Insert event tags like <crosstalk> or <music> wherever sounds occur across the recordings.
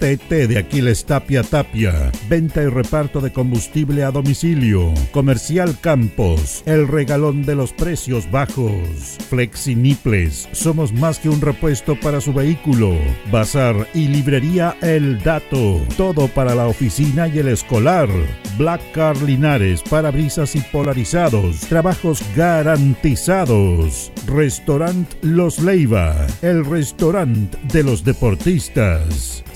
ATT de Aquiles Tapia Tapia. Venta y reparto de combustible a domicilio. Comercial Campos, el regalón de los precios bajos. Flexi Niples, somos más que un repuesto para su vehículo. Bazar y librería El todo para la oficina y el escolar. Black Car Linares, parabrisas y polarizados. Trabajos garantizados. Restaurant Los Leiva, el restaurante de los deportistas.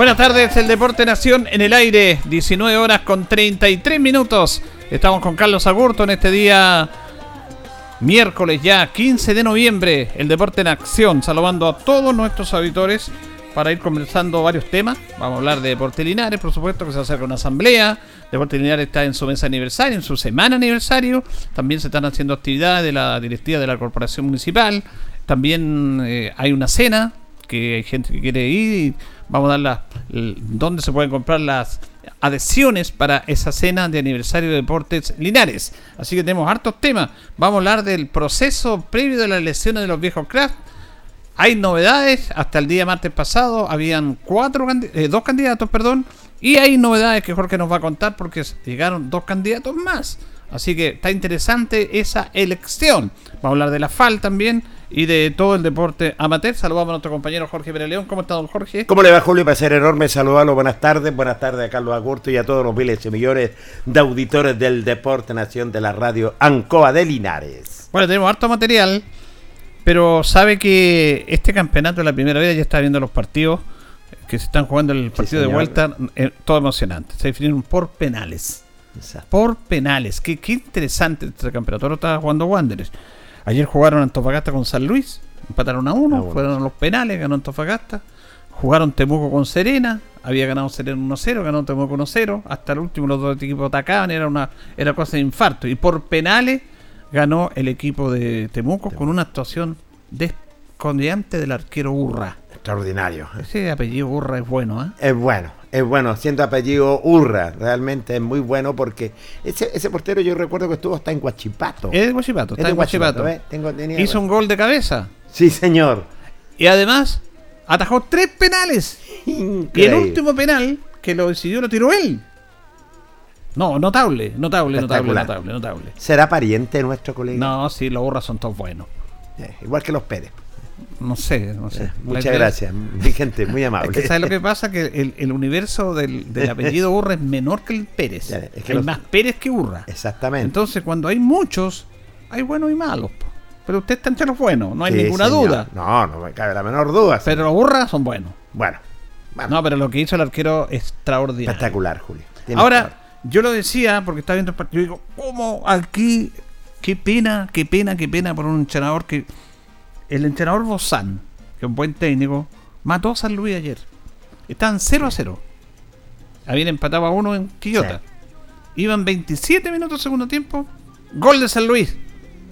Buenas tardes, el Deporte Nación en el aire, 19 horas con 33 minutos. Estamos con Carlos Agurto en este día miércoles ya 15 de noviembre, el Deporte en Acción, saludando a todos nuestros auditores para ir conversando varios temas. Vamos a hablar de Deporte Linares, por supuesto, que se acerca una asamblea. Deporte Linares está en su mesa aniversario, en su semana aniversario. También se están haciendo actividades de la directiva de la Corporación Municipal. También eh, hay una cena que hay gente que quiere ir y vamos a dar la, dónde se pueden comprar las adhesiones para esa cena de aniversario de Deportes Linares. Así que tenemos hartos temas. Vamos a hablar del proceso previo de las elecciones de los viejos craft. Hay novedades, hasta el día martes pasado habían cuatro eh, dos candidatos, perdón, y hay novedades que Jorge nos va a contar porque llegaron dos candidatos más. Así que está interesante esa elección. Vamos a hablar de la FAL también y de todo el deporte amateur. Saludamos a nuestro compañero Jorge Pereleón. ¿Cómo está, don Jorge? ¿Cómo le va, Julio? ser enorme saludarlo. Buenas tardes. Buenas tardes a Carlos Agurto y a todos los miles y millones de auditores del Deporte Nación de la radio Ancoa de Linares. Bueno, tenemos harto material, pero sabe que este campeonato es la primera vez, ya está viendo los partidos que se están jugando el partido de vuelta, eh, todo emocionante. Se definieron por penales. Por penales. Qué, qué interesante este campeonato. Ahora está jugando Wanderers. Ayer jugaron Antofagasta con San Luis, empataron a uno, ah, fueron a los penales, ganó Antofagasta. Jugaron Temuco con Serena, había ganado Serena 1-0, ganó Temuco 1-0. Hasta el último los dos equipos atacaban, era una era cosa de infarto. Y por penales ganó el equipo de Temuco, con una actuación descondiante del arquero Urra. Extraordinario. Ese apellido Urra es bueno, ¿eh? Es bueno es bueno, siendo apellido Urra, realmente es muy bueno porque ese, ese portero yo recuerdo que estuvo hasta en Guachipato. Es de Guachipato, está en Guachipato. Hizo un gol de cabeza. Sí, señor. Y además atajó tres penales. Y el último penal que lo decidió lo tiró él. No, notable, notable, notable, notable, notable. ¿Será pariente nuestro colega? No, sí, los Urras son todos buenos. Eh, igual que los Pérez. No sé, no sé. muchas gracias, mi gente, muy amable. <laughs> Es que ¿sabes lo que pasa? Que el, universo del, <laughs> apellido Urra es menor que el Pérez. Es que hay más Pérez que Urra. Exactamente. Entonces, cuando hay muchos, hay buenos y malos. Pero usted está entre los buenos, no hay ninguna duda. No, no me cabe la menor duda. Pero los Urra son buenos. Bueno. No, pero lo que hizo el arquero extraordinario. Espectacular, Julio. Tienes Ahora, yo lo decía porque estaba viendo el partido. Yo digo, ¿cómo aquí? Qué pena, qué pena, qué pena por un entrenador que. El entrenador Bozán, que es un buen técnico, mató a San Luis ayer. Estaban 0 a 0. Habían empatado a uno en Quillota. Iban 27 minutos segundo tiempo. Gol de San Luis.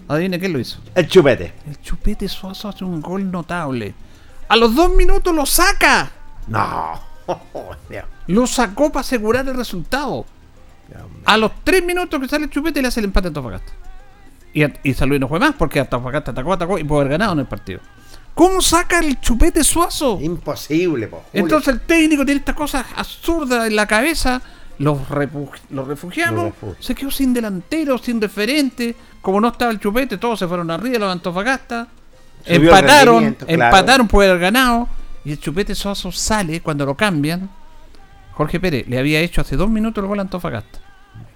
Adivine quién lo hizo. El chupete. El Chupete Suazo hace un gol notable. A los dos minutos lo saca. No. <laughs> Lo sacó para asegurar el resultado. Dios. A los 3 minutos que sale el chupete le hace el empate a Antofagasta. Y, y San Luis no fue más porque Antofagasta atacó, atacó y pudo haber ganado en el partido. ¿Cómo saca el chupete suazo? Imposible, po. Entonces el técnico tiene estas cosas absurdas en la cabeza. Los, los refugios. se quedó sin delantero, sin referente. Como no estaba el chupete, todos se fueron arriba los Antofagasta. Subió empataron, claro. empataron, puede haber ganado. Y el chupete suazo sale cuando lo cambian. Jorge Pérez le había hecho hace dos minutos el gol a Antofagasta.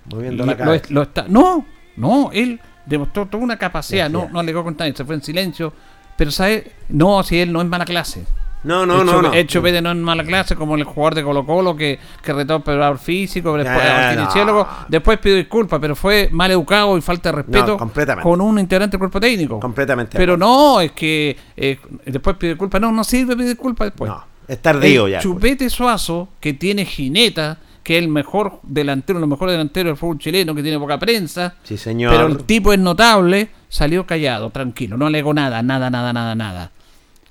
Moviendo la cabeza. lo está- no, no, él demostró toda una capacidad, no, no alegó con nadie, se fue en silencio. Pero, ¿sabe? No, si él no es mala clase. No, no, no, no. Chupete no es mala clase, como el jugador de Colo Colo que, que retó al físico, después al no. kinesiólogo, después pidió disculpas, pero fue mal educado y falta de respeto No, completamente. con un integrante del cuerpo técnico. Completamente. Pero no, es que eh, después pidió disculpas. No, no sirve pedir disculpas después. No, es tardío El ya. Chupete Suazo, que tiene Gineta, que es el mejor delantero, el mejor delantero del fútbol chileno, que tiene poca prensa. Sí, señor. Pero el tipo es notable, salió callado, tranquilo, no alegó nada, nada, nada, nada, nada.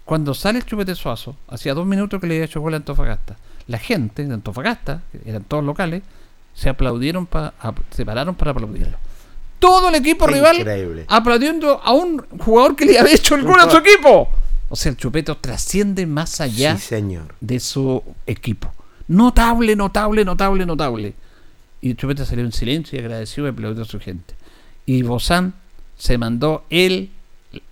Cuando sale el Chupete Suazo, hacía dos minutos que le había hecho gol a Antofagasta. La gente de Antofagasta, que eran todos locales, se aplaudieron, pa- a- se pararon para aplaudirlo. Todo el equipo rival Increíble. aplaudiendo a un jugador que le había hecho el gol a su equipo. O sea, el Chupete trasciende más allá Sí, señor. de su equipo. Notable, notable, notable, notable. Y Chupete salió en silencio y agradeció y aplaudió a su gente. Y Bozán se mandó él,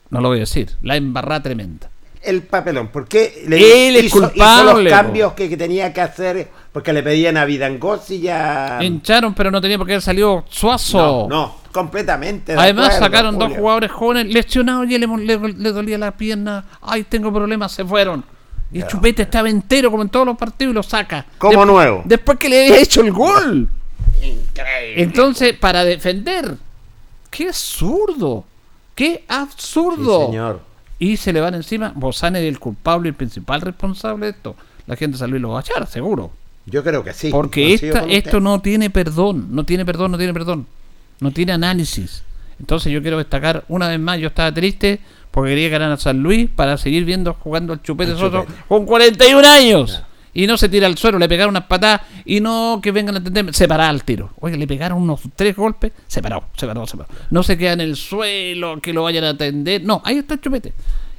no lo voy a decir, la embarrada tremenda. El papelón. ¿Por qué le Él es hizo, hizo culpable, los cambios que, que tenía que hacer? Porque le pedían a Vidangoz y ya. Hincharon, pero no tenía por qué haber salido Suazo. No, no, completamente. de Además acuerdo, sacaron dos jugadores jóvenes lesionados y le- le dolía la pierna. Ay, tengo problemas, se fueron. Y el Ya. Chupete estaba entero como en todos los partidos y lo saca. Como nuevo. Después que le había hecho el gol. Increíble. Entonces, para defender, qué absurdo, qué Sí, absurdo. señor. y se le van encima. Bozán es el culpable y el principal responsable de esto. La gente salió y lo va a echar, seguro. Yo creo que sí. Porque esta, esto no tiene perdón, no tiene perdón, no tiene perdón. No tiene análisis. Entonces yo quiero destacar una vez más, yo estaba triste porque quería ganar a San Luis para seguir viendo jugando al Chupete Soto con 41 años. Y no se tira al suelo, le pegaron unas patadas y no que vengan a entender, se para al tiro. Oye, le pegaron unos tres golpes, se paró, se paró, se paró. No se queda en el suelo, que lo vayan a atender. No, ahí está el Chupete.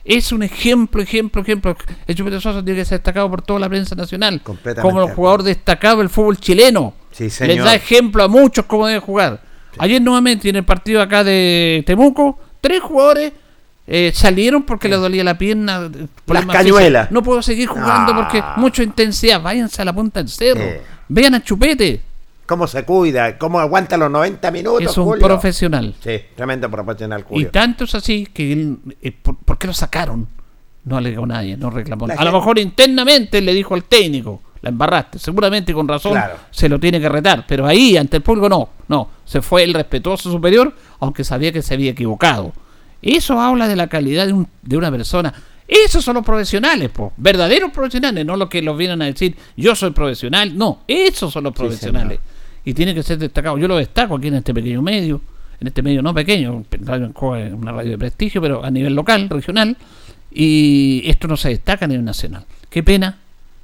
Es un ejemplo, ejemplo, ejemplo. El Chupete Sosa tiene que ser destacado por toda la prensa nacional. Completamente Como el jugador destacado del fútbol chileno. Sí, Les señor. da ejemplo a muchos cómo deben jugar. Ayer nuevamente en el partido acá de Temuco, tres jugadores eh, salieron porque les dolía la pierna. eh, problemas cañuelas. No puedo seguir jugando Ah. porque mucha intensidad. Váyanse a la punta del cerro. Eh. Vean a Chupete. ¿Cómo se cuida? ¿Cómo aguanta los 90 minutos? Es un Julio? profesional. Sí, tremendo profesional, Y tanto es así que él, eh, ¿por, por qué lo sacaron? No alegó nadie, no reclamó. La A lo mejor internamente le dijo al técnico, la embarraste. Seguramente con razón Claro. se lo tiene que retar. Pero ahí, ante el público, no. No, se fue el respetuoso superior, aunque sabía que se había equivocado. Eso habla de la calidad de, un- de una persona. Esos son los profesionales, po. verdaderos profesionales, no los que los vienen a decir yo soy profesional. No, esos son los Sí, profesionales. y tiene que ser destacado. Yo lo destaco aquí en este pequeño medio, en este medio no pequeño, es una radio de prestigio, pero a nivel local, regional, y esto no se destaca a nivel nacional. Qué pena,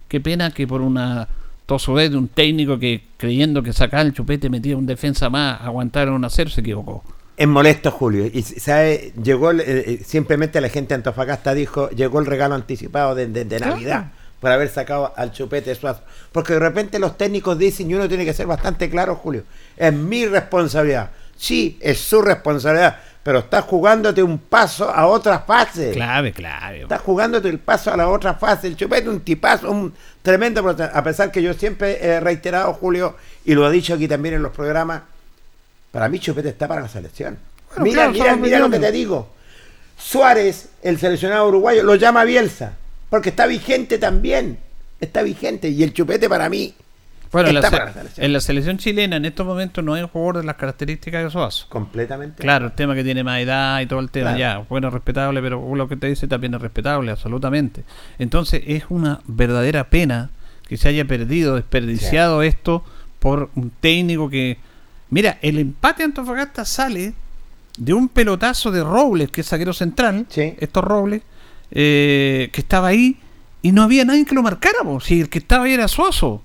qué pena que por una tosudez de un técnico que creyendo que sacaba el chupete metía un defensa más, aguantaron un a cero, se equivocó. Es molesto, Julio. Y sabe, llegó eh, eh, simplemente la gente de Antofagasta dijo, llegó el regalo anticipado de, de-. Navidad por haber sacado al chupete suazo. Porque de repente los técnicos dicen, y uno tiene que ser bastante claro, Julio, es mi responsabilidad. Sí, es su responsabilidad, pero estás jugándote un paso a otra fase. Clave, clave. Estás jugándote el paso a la otra fase. El chupete un tipazo, un tremendo. A pesar que yo siempre he reiterado, Julio, y lo he dicho aquí también en los programas, para mí Chupete está para la selección. Bueno, mira, claro, mira, mira lo que te digo. Suárez, el seleccionado uruguayo, lo llama Bielsa, porque está vigente también. está vigente. Y el chupete para mí. Bueno, en la, para la selección. en la selección chilena en estos momentos no hay un jugador de las características de Suazo. Completamente. Claro, el tema que tiene más edad y todo el tema, Claro. ya, bueno, respetable, pero lo que te dice también es respetable, absolutamente. Entonces es una verdadera pena que se haya perdido, desperdiciado esto por un técnico que... Mira, el empate de Antofagasta sale de un pelotazo de Robles, que es zaguero central, Sí. estos Robles, eh, que estaba ahí y no había nadie que lo marcara, po. si el que estaba ahí era Suazo.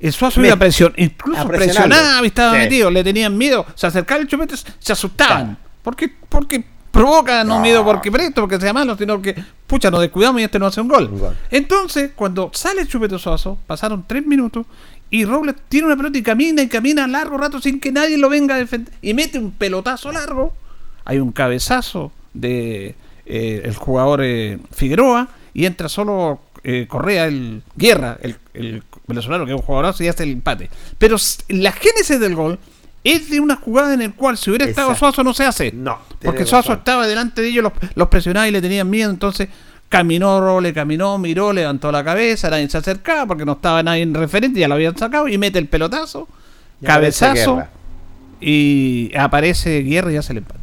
El Suazo Me- iba a presionar, incluso a presionaba y estaba Sí. metido, le tenían miedo, se acercaba el chupete, se asustaban. Porque, porque provoca no, No. miedo porque presto, porque sea malo, sino que, pucha, nos descuidamos y este no hace un gol. Un gol. Entonces, cuando sale el chupete Suazo, pasaron tres minutos y Robles tiene una pelota y camina y camina largo rato sin que nadie lo venga a defender y mete un pelotazo largo. Hay un cabezazo de eh, el jugador eh, Figueroa y entra solo eh, Correa, el Guerra, el, el venezolano que es un jugadorazo y hace el empate. Pero la génesis del gol es de una jugada en el cual si hubiera estado. Suazo no se hace. No, Porque Suazo razón. estaba delante de ellos, los, los presionaba y le tenían miedo, entonces caminó Roble, caminó, miró, levantó la cabeza, nadie se acercaba porque no estaba nadie en referente, ya lo habían sacado y mete el pelotazo, Y aparece cabezazo y aparece Guerra y hace el empate.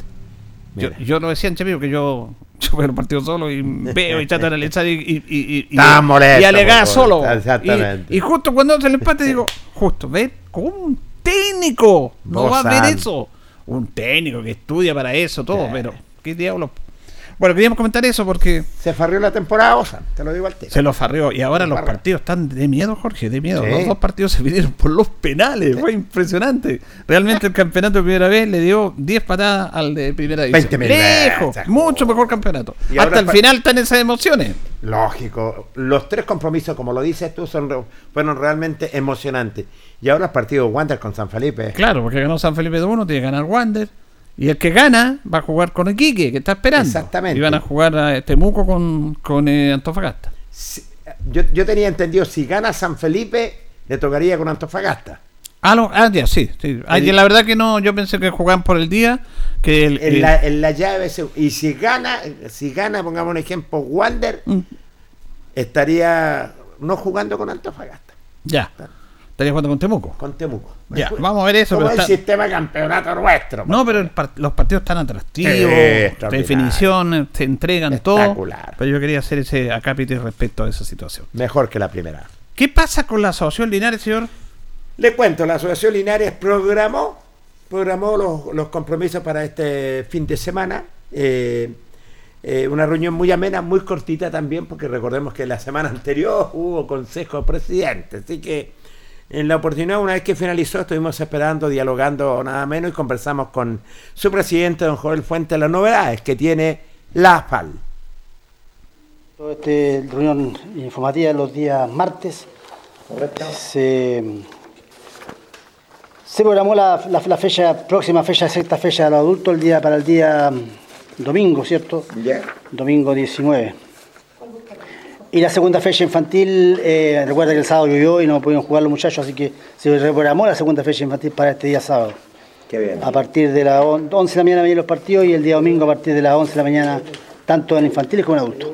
Yo, yo lo decía en Chapío que yo, <laughs> yo veo el partido solo y veo y trato de analizar y, y, y, y, y- molesto, solo. Exactamente. Y, y justo cuando hace el empate digo, justo, ve, como un técnico no Vos va a ver eso. Un técnico que estudia para eso, todo, Sí. pero qué diablo. Bueno, queríamos comentar eso porque Se farrió la temporada, Osa, te lo digo al tiro. se lo farrió y ahora Se los farrió. partidos están de miedo, Jorge, de miedo. Sí. Los dos partidos se vinieron por los penales, fue impresionante. Realmente el campeonato de primera vez le dio 10 patadas al de primera división. 20.000 Lejos, mucho mejor campeonato. Y Hasta el final están esas emociones. Lógico. Los tres compromisos, como lo dices tú, son re- fueron realmente emocionantes. Y ahora el partido Wander con San Felipe. Claro, porque ganó San Felipe de 1, tiene que ganar Wander. Y el que gana va a jugar con Iquique, que está esperando. Exactamente. Y van a jugar a Temuco con, con eh, Antofagasta. Yo, yo tenía entendido, si gana San Felipe, le tocaría con Antofagasta. Ah, no, ah, ya, sí. sí. Ah, El- la verdad que no, yo pensé que jugaban por el día. Que el, En eh, la, en la llave, se- y si gana, si gana, pongamos un ejemplo, Wander, mm, estaría no jugando con Antofagasta, ya. Estaría jugando con Temuco. con Temuco. Ya, vamos a ver eso, Como pero el está- sistema de campeonato nuestro. No, pero los partidos están atractivos, Sí, definición, se entregan todo. Espectacular. Pero yo quería hacer ese acápite respecto a esa situación. Mejor que la primera. ¿Qué pasa con la asociación Linares, señor? Le cuento, la Asociación Linares programó, programó los, los compromisos para este fin de semana. Eh, eh, una reunión muy amena, muy cortita también, porque recordemos que la semana <laughs> anterior hubo consejo de presidente. Así que en la oportunidad, una vez que finalizó, estuvimos esperando, dialogando nada menos y conversamos con su presidente, don Joel Fuente, las novedades que tiene la AFAL. Todo Este reunión informativa los días martes. Se, se programó la, la- la fecha, próxima fecha, sexta fecha de los adultos, el día, para el día mm, domingo, ¿cierto? Ya. Domingo 19. Y la segunda fecha infantil, eh, recuerda que el sábado llovió y no pudieron jugar los muchachos, así que se reprogramó la segunda fecha infantil para este día sábado. Qué bien. A partir de las on- 11 de la mañana vienen los partidos y el día domingo a partir de las 11 de la mañana, tanto en infantiles como en adultos.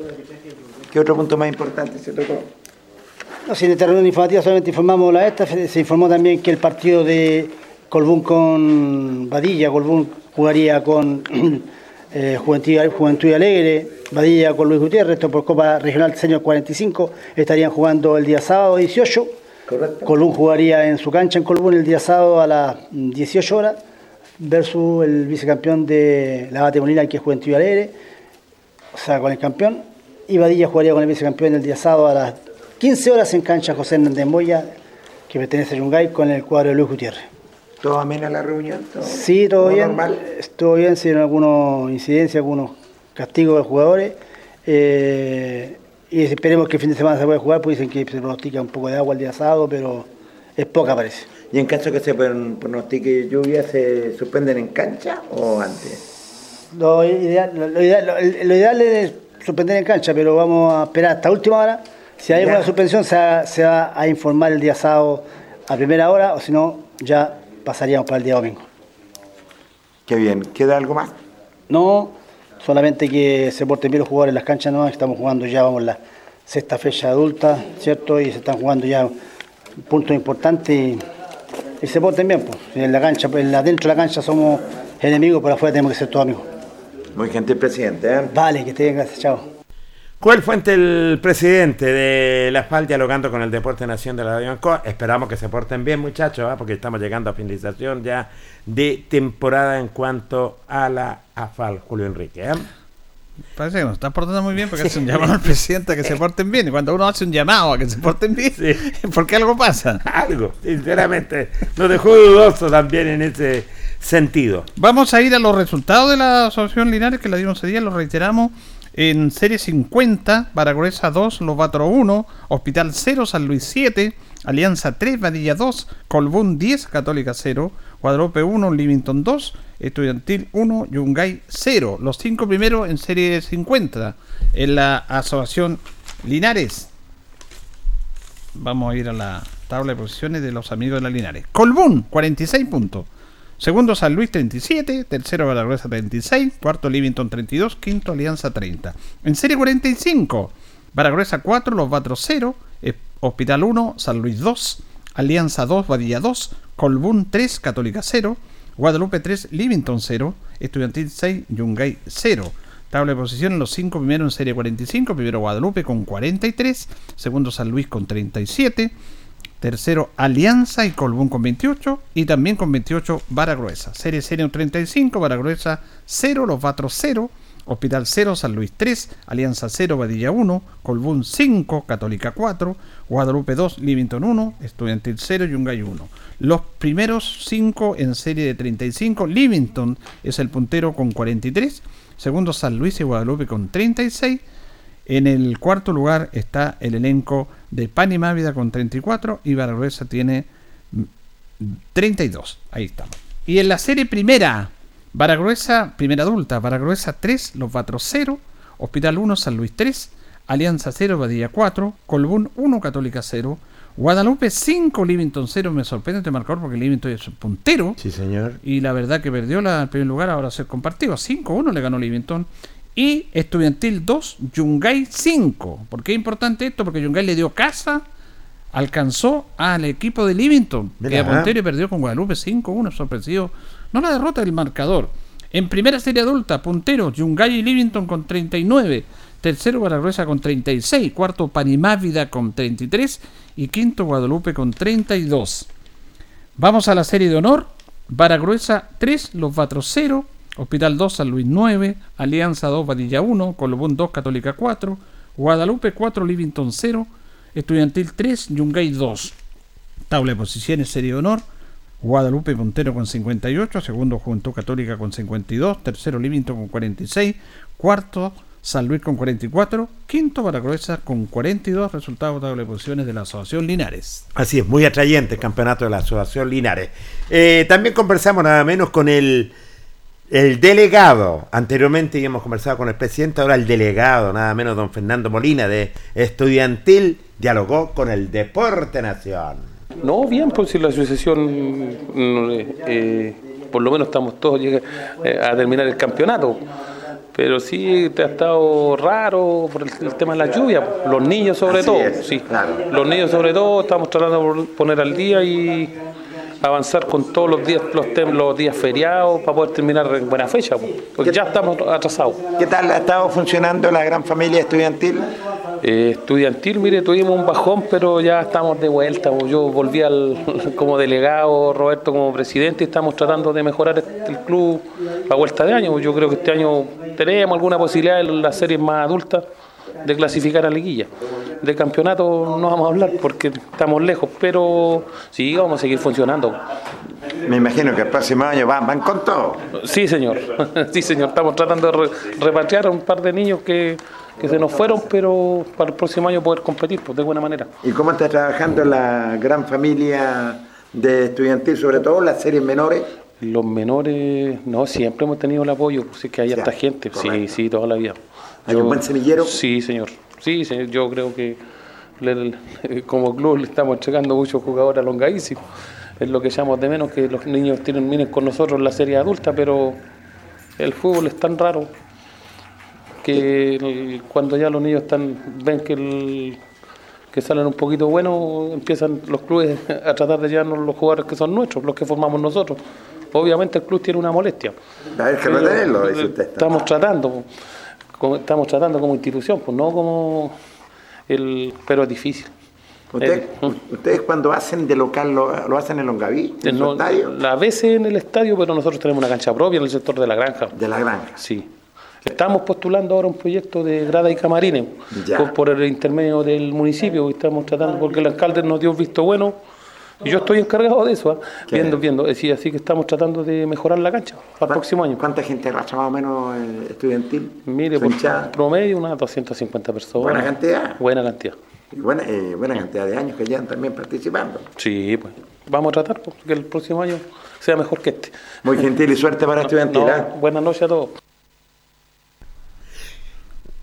¿Qué otro punto más importante se tocó? No, si en esta reunión informativa solamente informamos la esta, se informó también que el partido de Colbún con Badilla, Colbún jugaría con <clears throat> eh, Juventud, Juventud Alegre, Badilla con Luis Gutiérrez, esto por Copa Regional Señor 45, estarían jugando el día sábado 18. Correcto. Colbún jugaría en su cancha en Colbún el día sábado a las 18 horas versus el vicecampeón de la Bate Molina, que es Juventud Alegre, o sea, con el campeón. Y Badilla jugaría con el vicecampeón el día sábado a las 15 horas en cancha José Hernández Moya, que pertenece a Yungay, con el cuadro de Luis Gutiérrez. ¿Todo amena la reunión? ¿Todo- Sí, todo todo bien. normal? Todo bien, si hubo algunas incidencias, algunos castigos de jugadores. Eh, y esperemos que el fin de semana se pueda jugar, pues dicen que se pronostica un poco de agua el día sábado, pero es poca parece. ¿Y en caso que se pron- pronostique lluvia, se suspenden en cancha o antes? Lo ideal, lo, ideal, lo- lo ideal es suspender en cancha, pero vamos a esperar hasta última hora. Si hay alguna suspensión, se se va a informar el día sábado a primera hora, o si no, ya pasaríamos para el día domingo. Qué bien. ¿Queda algo más? No, solamente que se porten bien los jugadores en las canchas nuevas, estamos jugando ya, vamos, la sexta fecha adulta, ¿cierto? Y se están jugando ya puntos importantes y, y se porten bien. Pues. En la cancha, en la, dentro de la cancha somos enemigos, por afuera tenemos que ser todos amigos. Muy gentil presidente. ¿eh? Vale, que estén gracias, chao. Joel Fuente, el presidente de La FAL, dialogando con el Deporte Nación de la Radio Ancoa. Esperamos que se porten bien, muchachos, ¿eh? porque estamos llegando a finalización ya de temporada en cuanto a la AFAL, Julio Enrique. ¿eh? Parece que nos están portando muy bien porque <laughs> hace un llamado al presidente a que se porten bien. Y cuando uno hace un llamado a que se porten bien, Sí. <laughs> porque algo pasa. Algo, sinceramente, nos dejó dudoso también en ese sentido. Vamos a ir a los resultados de la Asociación Linares que la dimos ese día, lo reiteramos. En serie 50, Baragruesa 2, Lobatro 1, Hospital 0, San Luis 7, Alianza 3, Vadilla 2, Colbún 10, Católica 0, Guadalupe 1, Livington 2, Estudiantil 1, Yungay 0. Los cinco primeros en serie 50 en la Asociación Linares. Vamos a ir a la tabla de posiciones de los amigos de la Linares. Colbún, 46 puntos. Segundo San Luis 37, tercero Baragruesa 36, cuarto Livington 32, quinto Alianza 30. En serie 45, Baragruesa 4, Los Batros 0, eh, Hospital 1, San Luis 2, Alianza 2, Badilla 2, Colbún 3, Católica 0, Guadalupe 3, Livington 0, Estudiantil 6, Yungay 0. Tabla de posición, los cinco primeros en serie 45, primero Guadalupe con 43, segundo San Luis con 37, Tercero, Alianza y Colbún con 28. Y también con 28, Baragruesa. Serie Serie 35, Baragruesa 0, Los Batros 0, Hospital 0, San Luis 3, Alianza 0, Badilla 1, Colbún 5, Católica 4, Guadalupe 2, Livington 1, Estudiantil 0, Yungay 1. Los primeros 5 en serie de 35, Livington es el puntero con 43, segundo San Luis y Guadalupe con 36. En el cuarto lugar está el elenco de Pan y Mávida con 34 y Baragruesa tiene mm, 32. Ahí estamos. Y en la serie primera, Baragruesa, primera adulta, Baragruesa 3, Los Batros 0, Hospital 1, San Luis 3, Alianza 0, Badilla 4, Colbún 1, Católica 0, Guadalupe 5, Livington 0. Me sorprende este marcador porque Livington es puntero. Sí, señor. Y la verdad que perdió la, el primer lugar, ahora ser compartido. 5-1 le ganó Livington. Y Estudiantil 2, Yungay 5. ¿Por qué es importante esto? Porque Yungay le dio casa, alcanzó al equipo de Livington, que Mira. a puntero y perdió con Guadalupe 5-1. Sorpresivo. No la derrota del marcador. En primera serie adulta, punteros, Yungay y Livington con 39. Tercero, Baragruesa con 36. Cuarto, Panimávida con 33. Y quinto, Guadalupe con 32. Vamos a la serie de honor. Baragruesa 3, Los Batros 0, Hospital 2, San Luis 9, Alianza 2, Badilla 1, Colobún 2, Católica 4, Guadalupe 4, Livington 0, Estudiantil 3, Yungay 2. Tabla de posiciones, serie de honor. Guadalupe puntero con 58, segundo Juventud Católica con 52, tercero Livington con 46, cuarto San Luis con 44, quinto Baragruesa con 42, resultado tabla de posiciones de la Asociación Linares. Así es, muy atrayente el campeonato de la Asociación Linares. Eh, también conversamos nada menos con el, el delegado. Anteriormente hemos conversado con el presidente, ahora el delegado, nada menos don Fernando Molina de Estudiantil, dialogó con el Deporte Nación. No, bien, pues si la asociación, mm, eh, por lo menos estamos todos llega- eh, a terminar el campeonato. Pero sí te ha estado raro por el, el tema de la lluvia, los niños sobre Así todo, es, sí. claro. Los niños sobre todo estamos tratando de poner al día y avanzar con todos los días, los, días feriados para poder terminar en buena fecha, porque ya estamos atrasados. ¿Qué tal ha estado funcionando la gran familia estudiantil? Eh, estudiantil, mire, tuvimos un bajón, pero ya estamos de vuelta. Yo volví al, <laughs> como delegado, Roberto como presidente, y estamos tratando de mejorar el club a vuelta de año. Yo creo que este año tenemos alguna posibilidad en las series más adultas de clasificar a liguilla. De campeonato no vamos a hablar porque estamos lejos, pero sí, vamos a seguir funcionando. Me imagino que el próximo año van, van con todo. Sí, señor. <laughs> Sí, señor. Estamos tratando de re- repatriar a un par de niños que, que se nos fueron, pero para el próximo año poder competir pues, de buena manera. ¿Y cómo está trabajando la gran familia de estudiantil, sobre todo las series menores? Los menores, no, siempre hemos tenido el apoyo, pues sí que hay Ya, harta gente, sí, sí, toda la vida. ¿Hay un buen semillero? Sí, señor, sí, señor, yo creo que le- le- como club le estamos entregando muchos jugadores longaísimos. Es lo que echamos de menos, que los niños terminen con nosotros en la serie adulta, pero el fútbol es tan raro que el- cuando ya los niños están ven que el- que salen un poquito buenos, empiezan los clubes <laughs> a tratar de llevarnos los jugadores que son nuestros, los que formamos nosotros. Obviamente el club tiene una molestia. Que retenerlo, dice usted. Estamos tratando, como, estamos tratando como institución, pues no como el, pero es difícil. Eh, ¿Ustedes cuando hacen de local lo, lo hacen en Longaví, en no, estadio? a veces en el estadio, pero nosotros tenemos una cancha propia en el sector de la granja. De la granja. Sí. Estamos postulando ahora un proyecto de grada y camarines Ya. por, el intermedio del municipio. y Estamos tratando, porque el alcalde nos dio visto bueno. Y yo estoy encargado de eso. Qué viendo, viendo. Eh, sí, así que estamos tratando de mejorar la cancha para el próximo año. ¿Cuánta gente racha más o menos eh, estudiantil? Mire, por promedio unas 250 personas. Buena cantidad. Buena cantidad. Y buena, eh, buena cantidad de años que llevan también participando. Sí, pues. Vamos a tratar pues, que el próximo año sea mejor que este. Muy gentil y suerte para <laughs> estudiantil. No, ¿ah? buenas noches a todos.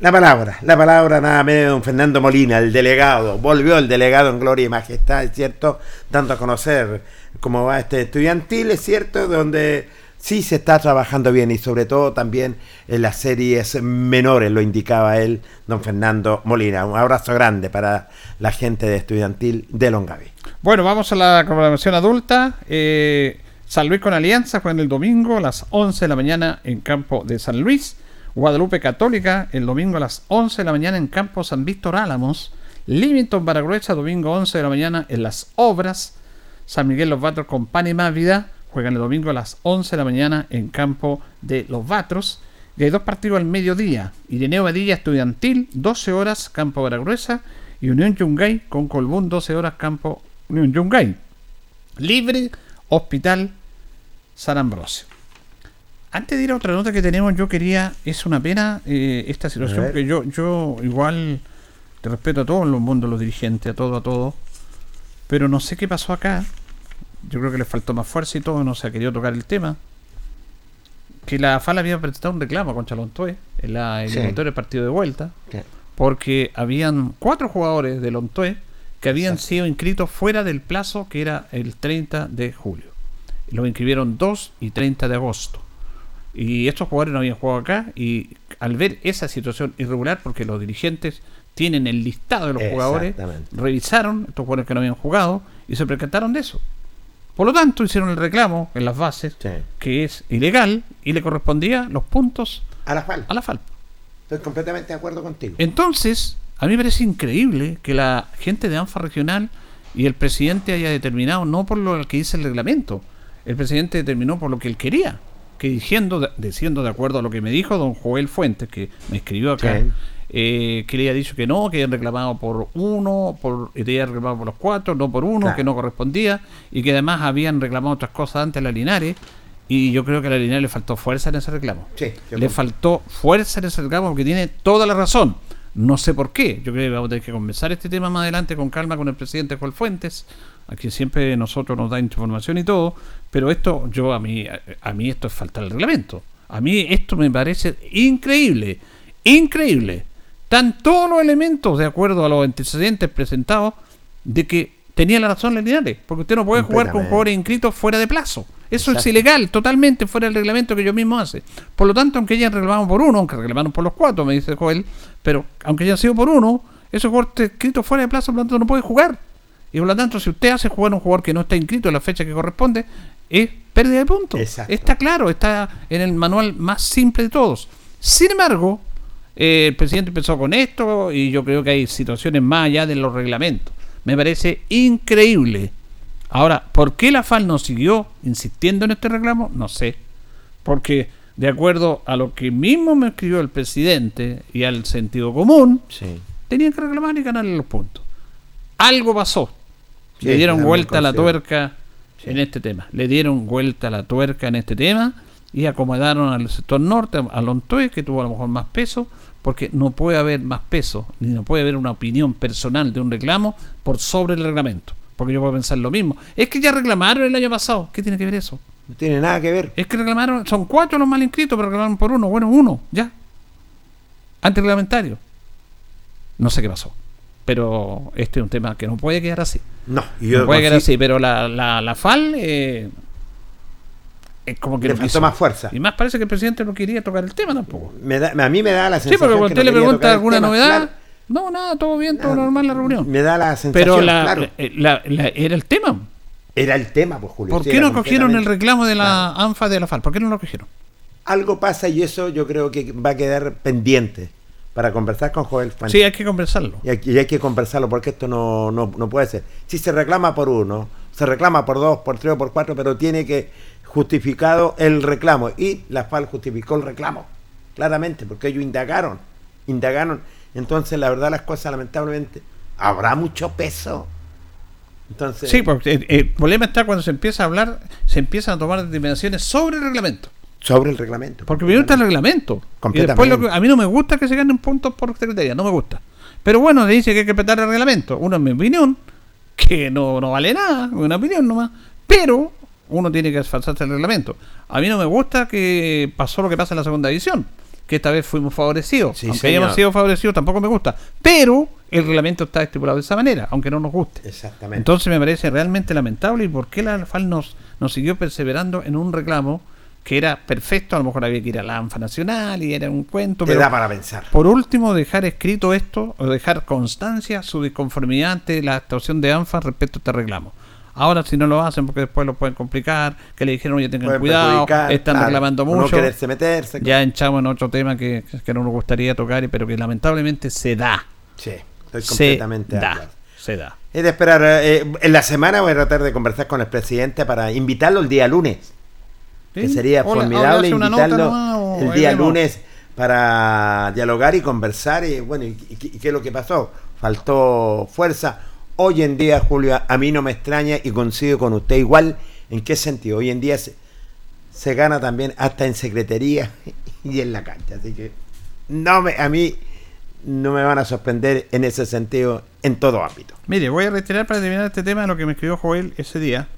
La palabra, la palabra nada menos de don Fernando Molina, el delegado. Volvió el delegado en gloria y majestad, es cierto, dando a conocer cómo va este estudiantil, es cierto, donde sí se está trabajando bien y sobre todo también en las series menores, lo indicaba él, don Fernando Molina. Un abrazo grande para la gente de estudiantil de Longaví. Bueno, vamos a la programación adulta. Eh, San Luis con Alianza juega el domingo a las 11 de la mañana en campo de San Luis. Guadalupe Católica el domingo a las 11 de la mañana en campo San Víctor Álamos. Livingston Baragruecha domingo 11 de la mañana en las Obras. San Miguel Los Vatros con Panema Vida juegan el domingo a las 11 de la mañana en campo de Los Vatros. Y hay dos partidos al mediodía. Ireneo Badilla Estudiantil, 12 horas, campo Baragruesa. Y Unión Yungay con Colbún, 12 horas, campo Unión Yungay. Libre, Hospital San Ambrosio. Antes de ir a otra nota que tenemos, yo quería, es una pena eh, esta situación, que yo, yo igual te respeto a todo el mundo, los dirigentes, a todo, a todo, pero no sé qué pasó acá. Yo creo que le faltó más fuerza y todo, no se ha querido tocar el tema. Que la FAL había presentado un reclamo contra Lontoe en la Sí. eliminatoria del partido de vuelta, porque habían cuatro jugadores de Lontoe que habían sido inscritos fuera del plazo que era el 30 de julio. Los inscribieron 2 y 30 de agosto. Y estos jugadores no habían jugado acá y al ver esa situación irregular, porque los dirigentes tienen el listado de los jugadores, revisaron estos jugadores que no habían jugado y se percataron de eso. Por lo tanto, hicieron el reclamo en las bases, Sí. que es ilegal, y le correspondía los puntos A la FAL. a la FAL. Estoy completamente de acuerdo contigo. Entonces, a mí me parece increíble que la gente de ANFA regional y el presidente haya determinado, no por lo que dice el reglamento, el presidente determinó por lo que él quería, que diciendo, diciendo de acuerdo a lo que me dijo don Joel Fuentes, que me escribió acá, Sí. eh, que le había dicho que no, que habían reclamado por uno, por, y habían reclamado por los cuatro, no por uno, Claro. que no correspondía, y que además habían reclamado otras cosas antes a la Linares, y yo creo que a la Linares le faltó fuerza en ese reclamo Sí, le faltó fuerza en ese reclamo porque tiene toda la razón. No sé por qué. Yo creo que vamos a tener que conversar este tema más adelante con calma con el presidente Joel Fuentes, a quien siempre nosotros nos da información y todo. Pero esto, yo a mí, a, a mí esto es faltar el reglamento. A mí esto me parece increíble, increíble. Están todos los elementos de acuerdo a los antecedentes presentados de que tenía la razón Linares, porque usted no puede jugar con jugadores inscritos fuera de plazo. Eso es ilegal, totalmente fuera del reglamento que ellos mismos hacen. Por lo tanto, aunque hayan reclamado por uno, aunque reclamaron por los cuatro, me dice Joel, pero aunque hayan sido por uno, esos jugadores inscritos fuera de plazo, por lo tanto, no puede jugar. Y por lo tanto, si usted hace jugar a un jugador que no está inscrito en la fecha que corresponde, es pérdida de puntos. Exacto. Está claro, está en el manual más simple de todos. Sin embargo, eh, el presidente empezó con esto y yo creo que hay situaciones más allá de los reglamentos. Me parece increíble. Ahora, ¿por qué la FAL no siguió insistiendo en este reclamo? No sé. Porque de acuerdo a lo que mismo me escribió el presidente y al sentido común, Sí. tenían que reclamar y ganarle los puntos. Algo pasó. Sí, Le dieron vuelta a la tuerca en este tema. Le dieron vuelta a la tuerca en este tema y acomodaron al sector norte, a Lontoy, que tuvo a lo mejor más peso, porque no puede haber más peso, ni no puede haber una opinión personal de un reclamo por sobre el reglamento. Porque yo puedo pensar lo mismo. Es que ya reclamaron el año pasado. ¿Qué tiene que ver eso? No tiene nada que ver. Es que reclamaron, son cuatro los mal inscritos, pero reclamaron por uno. Bueno, uno, ya. Antirreglamentario. No sé qué pasó. Pero este es un tema que no puede quedar así. No, y yo no puede quedar así, pero la, la, la FAL, eh, es como que Le faltó más fuerza. Y más parece que el presidente no quería tocar el tema tampoco. Me da- a mí me da la Sí, sensación porque cuando usted no le pregunta alguna tema, novedad, claro. No, nada, todo bien, todo normal la reunión. Me da la sensación, Pero la, claro, eh, la- la- era el tema. era el tema, pues Julio. ¿Por qué no cogieron el reclamo de la Claro. ANFA de la FAL? ¿Por qué no lo cogieron? Algo pasa y eso yo creo que va a quedar pendiente para conversar con Joel Fuentes. Sí, hay que conversarlo. Y hay, y hay que conversarlo porque esto no, no, no puede ser. Si se reclama por uno, se reclama por dos, por tres o por cuatro, pero tiene que justificado el reclamo. Y la FAL justificó el reclamo, claramente, porque ellos indagaron, indagaron. Entonces, la verdad, las cosas, lamentablemente, habrá mucho peso. Entonces, Sí, porque el, el problema está cuando se empieza a hablar, se empiezan a tomar determinaciones sobre el reglamento. sobre el reglamento. Porque primero está el reglamento. Y después lo que, a mí no me gusta que se ganen puntos por secretaría, no me gusta. Pero bueno, se dice que hay que respetar el reglamento. Uno, en mi opinión, que no, no vale nada, una opinión nomás. Pero uno tiene que esforzarse el reglamento. A mí no me gusta que pasó lo que pasa en la segunda división. Que esta vez fuimos favorecidos. Sí, aunque señor. hayamos sido favorecidos, tampoco me gusta. Pero el reglamento está estipulado de esa manera, aunque no nos guste. Exactamente. Entonces me parece realmente lamentable y por qué la FAL nos, nos siguió perseverando en un reclamo que era perfecto, a lo mejor había que ir a la ANFA Nacional y era un cuento, Te pero da para pensar. por último dejar escrito esto o dejar constancia su disconformidad ante la actuación de ANFA respecto a este reclamo. Ahora si no lo hacen porque después lo pueden complicar, que le dijeron oye tengan Pueden cuidado, están claro, reclamando o No mucho. quererse meterse. ya entramos en otro tema que, que no nos gustaría tocar, pero que lamentablemente se da. Sí, estoy Se completamente de da. acuerdo. Se da. Es de esperar. eh, en la semana voy a tratar de conversar con el presidente para invitarlo el día lunes. Que sería formidable invitarlo nomás, el día vemos. lunes para dialogar y conversar. Y bueno, y, y- y qué es lo que pasó? Faltó fuerza. Hoy en día, Julio, a mí no me extraña y coincido con usted igual. ¿En qué sentido? Hoy en día se, se gana también hasta en secretaría <laughs> y en la cancha. Así que no me, a mí no me van a sorprender en ese sentido en todo ámbito. Mire, voy a retirar para terminar este tema lo que me escribió Joel ese día.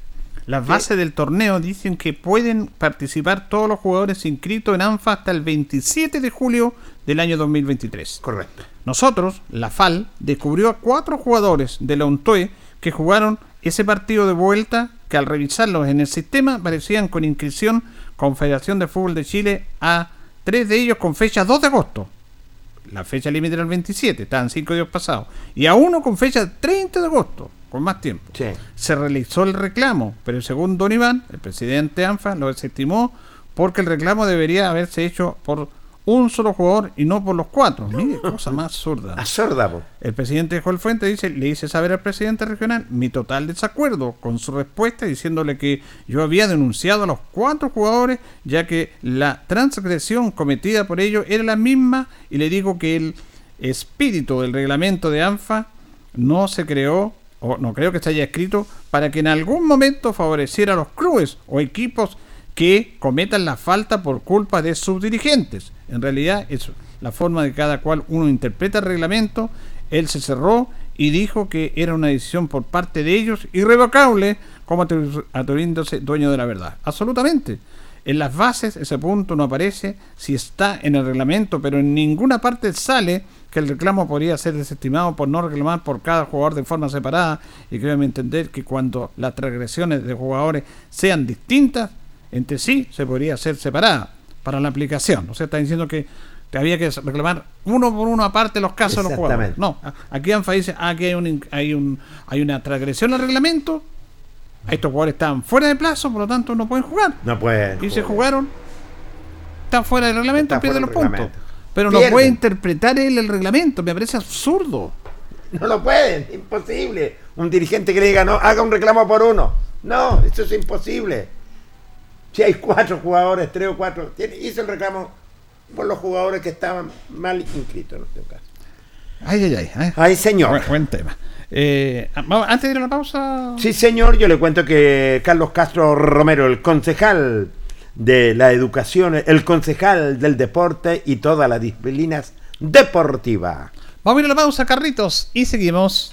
Las bases del torneo dicen que pueden participar todos los jugadores inscritos en ANFA hasta el 27 de julio del año 2023. Correcto. Nosotros, la FAL, descubrió a cuatro jugadores de la UNTOE que jugaron ese partido de vuelta que al revisarlos en el sistema aparecían con inscripción Confederación de Fútbol de Chile a tres de ellos con fecha 2 de agosto. La fecha límite era el 27, estaban cinco días pasados. Y a uno con fecha 30 de agosto, con más tiempo. Sí. Se realizó el reclamo, pero según Don Iván, el presidente de ANFA, lo desestimó porque el reclamo debería haberse hecho por un solo jugador y no por los cuatro. Mire, cosa más absurda. Po. El presidente Joel Fuente dice, le hice saber al presidente regional mi total desacuerdo con su respuesta, diciéndole que yo había denunciado a los cuatro jugadores, ya que la transgresión cometida por ellos era la misma, y le digo que el espíritu del reglamento de ANFA no se creó, o no creo que se haya escrito, para que en algún momento favoreciera a los clubes o equipos que cometan la falta por culpa de sus dirigentes. En realidad es la forma de cada cual uno interpreta el reglamento. Él se cerró y dijo que era una decisión por parte de ellos irrevocable como atribu- atribuyéndose dueño de la verdad. Absolutamente. En las bases ese punto no aparece si está en el reglamento, pero en ninguna parte sale que el reclamo podría ser desestimado por no reclamar por cada jugador de forma separada y créanme entender que cuando las transgresiones de jugadores sean distintas entre sí se podría hacer separada para la aplicación. O sea, está diciendo que te había que reclamar uno por uno aparte los casos de los jugadores. No, aquí ANFA dice, aquí hay, un, hay, un, hay una transgresión al reglamento, estos jugadores están fuera de plazo, por lo tanto no pueden jugar. No puede. Y se jugaron, están fuera del reglamento, Está pierden los puntos. Pero no puede interpretar él el reglamento, me parece absurdo. <laughs> No lo pueden, imposible. Un dirigente que le diga, no, haga un reclamo por uno. No, eso es imposible. Si hay cuatro jugadores, tres o cuatro, tiene- hizo el reclamo por los jugadores que estaban mal inscritos en este caso. Ay, ay, ay. ay. Ay, señor. Buen, buen tema. Eh, vamos, antes de ir a la pausa. Sí, señor, yo le cuento que Carlos Castro Romero, el concejal de la educación, el concejal del deporte y todas las disciplinas deportivas. Vamos a ir a la pausa, Carritos, y seguimos.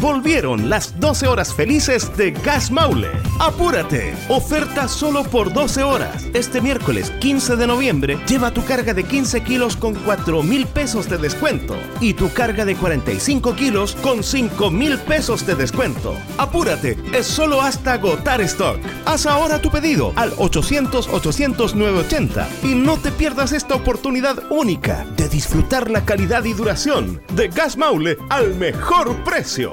Volvieron las 12 horas felices de Gas Maule. Apúrate, oferta solo por 12 horas. Este miércoles 15 de noviembre lleva tu carga de 15 kilos con 4 mil pesos de descuento y tu carga de 45 kilos con 5 mil pesos de descuento. Apúrate, es solo hasta agotar stock. Haz ahora tu pedido al 800-800-980 y no te pierdas esta oportunidad única de disfrutar la calidad y duración de Gas Maule al mejor precio.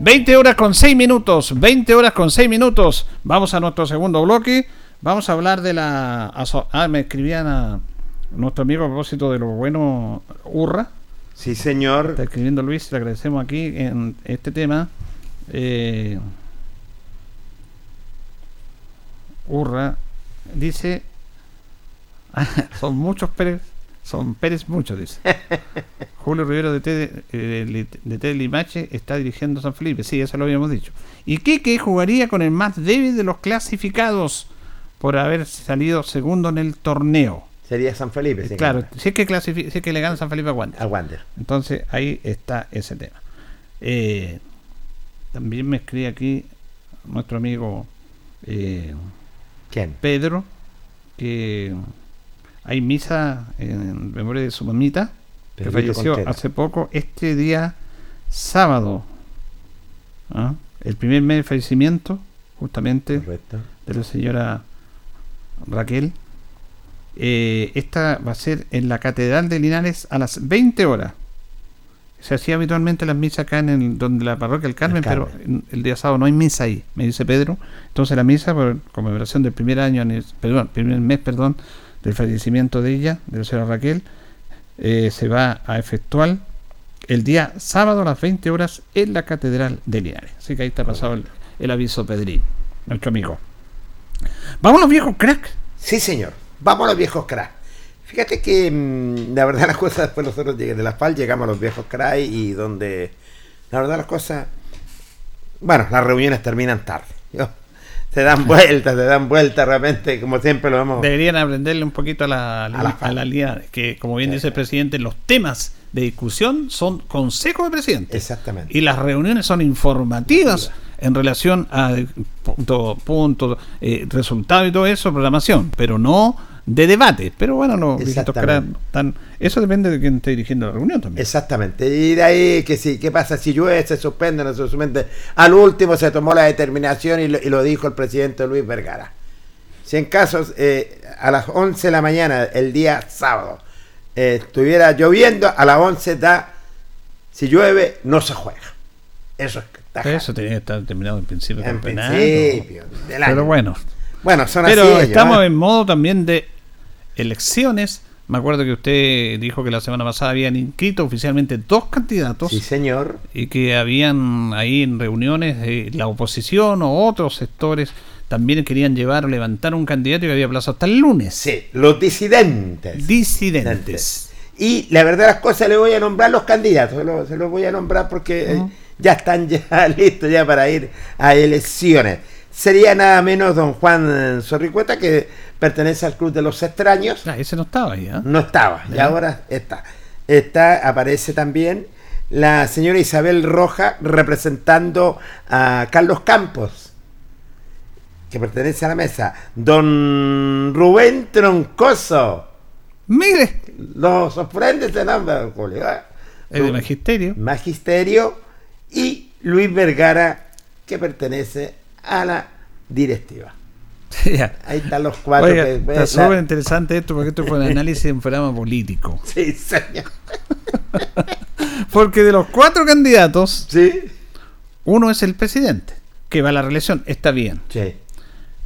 20 horas con 6 minutos. 20 horas con 6 minutos. Vamos a nuestro segundo bloque. Vamos a hablar de la. Ah, me escribían a nuestro amigo a propósito de lo bueno Urra. Sí, señor. Está escribiendo Luis, le agradecemos aquí en este tema. Eh, Urra dice: <laughs> Son muchos Pérez, son Pérez muchos, dice. <laughs> Julio Rivero de T eh, de Limache está dirigiendo San Felipe, sí, eso lo habíamos dicho. Y Quique jugaría con el más débil de los clasificados por haber salido segundo en el torneo. Sería San Felipe. sí, Claro, si es que clasifi- si es que le gana San Felipe a Wander. A Wander. Entonces ahí está ese tema. Eh, también me escribe aquí nuestro amigo eh, ¿Quién? Pedro que hay misa en memoria de su mamita que falleció Contreras. hace poco este día sábado. ¿ah? El primer mes de fallecimiento justamente Correcto. de la señora Raquel. Eh, esta va a ser en la Catedral de Linares a las 20 horas. Se hacía habitualmente las misas acá en el, donde la parroquia del Carmen, Carmen. pero el día sábado no hay misa ahí, me dice Pedro. Entonces la misa por conmemoración del primer año, perdón, primer mes, perdón, del fallecimiento de ella, de la señora Raquel, eh, se va a efectuar el día sábado a las 20 horas en la Catedral de Linares. Así que ahí está pasado el, aviso Pedrín, nuestro amigo. Vamos los viejos crack. Sí, señor. Vamos los viejos crack. Fíjate que mm, la verdad las cosas después nosotros de la FAL llegamos a los viejos crack y donde la verdad las cosas bueno, las reuniones terminan tarde. Se dan vueltas, se dan vueltas realmente, como siempre lo vemos. Deberían aprenderle un poquito a la, A la a la línea, que como bien dice el presidente, los temas de discusión son consejos de presidente. Exactamente. Y las reuniones son informativas en relación a punto, punto eh, resultado y todo eso, programación, pero no de debate. Pero bueno, están, eso depende de quién esté dirigiendo la reunión también. Exactamente. Y de ahí que sí, ¿qué pasa si llueve, se suspende, no se suspende? Al último se tomó la determinación y lo, y lo dijo el presidente Luis Vergara. Si en casos eh, a las 11 de la mañana, el día sábado, eh, estuviera lloviendo, a las 11 da, si llueve, no se juega. Eso es tajante. Eso tenía que estar terminado en principio En principio del año. Pero bueno, Bueno, son Pero así ellos, estamos ¿eh? en modo también de elecciones. Me acuerdo que usted dijo que la semana pasada habían inscrito oficialmente dos candidatos Sí, señor. y que habían ahí en reuniones eh, la oposición o otros sectores también querían llevar o levantar un candidato y que había plazo hasta el lunes. Sí, los disidentes. Disidentes. Y la verdad las cosas le voy a nombrar los candidatos, se los, se los voy a nombrar porque eh, ya están ya <laughs> listos ya para ir a elecciones. Sería nada menos don Juan Zorricueta que pertenece al Club de los Extraños. Ah, ese no estaba ahí, ¿ah? No estaba, y ahora está. Está, aparece también la señora Isabel Roja representando a Carlos Campos, que pertenece a la mesa. Don Rubén Troncoso. Mire, Lo sorprende ese nombre, Julio. ¿eh? es de magisterio. Magisterio y Luis Vergara, que pertenece a la directiva. Ahí están los cuatro. Oiga, que- está la- súper interesante esto porque esto fue un <laughs> análisis en programa político. Sí, señor. <laughs> Porque de los cuatro candidatos, Sí. uno es el presidente, que va a la reelección, está bien. Sí.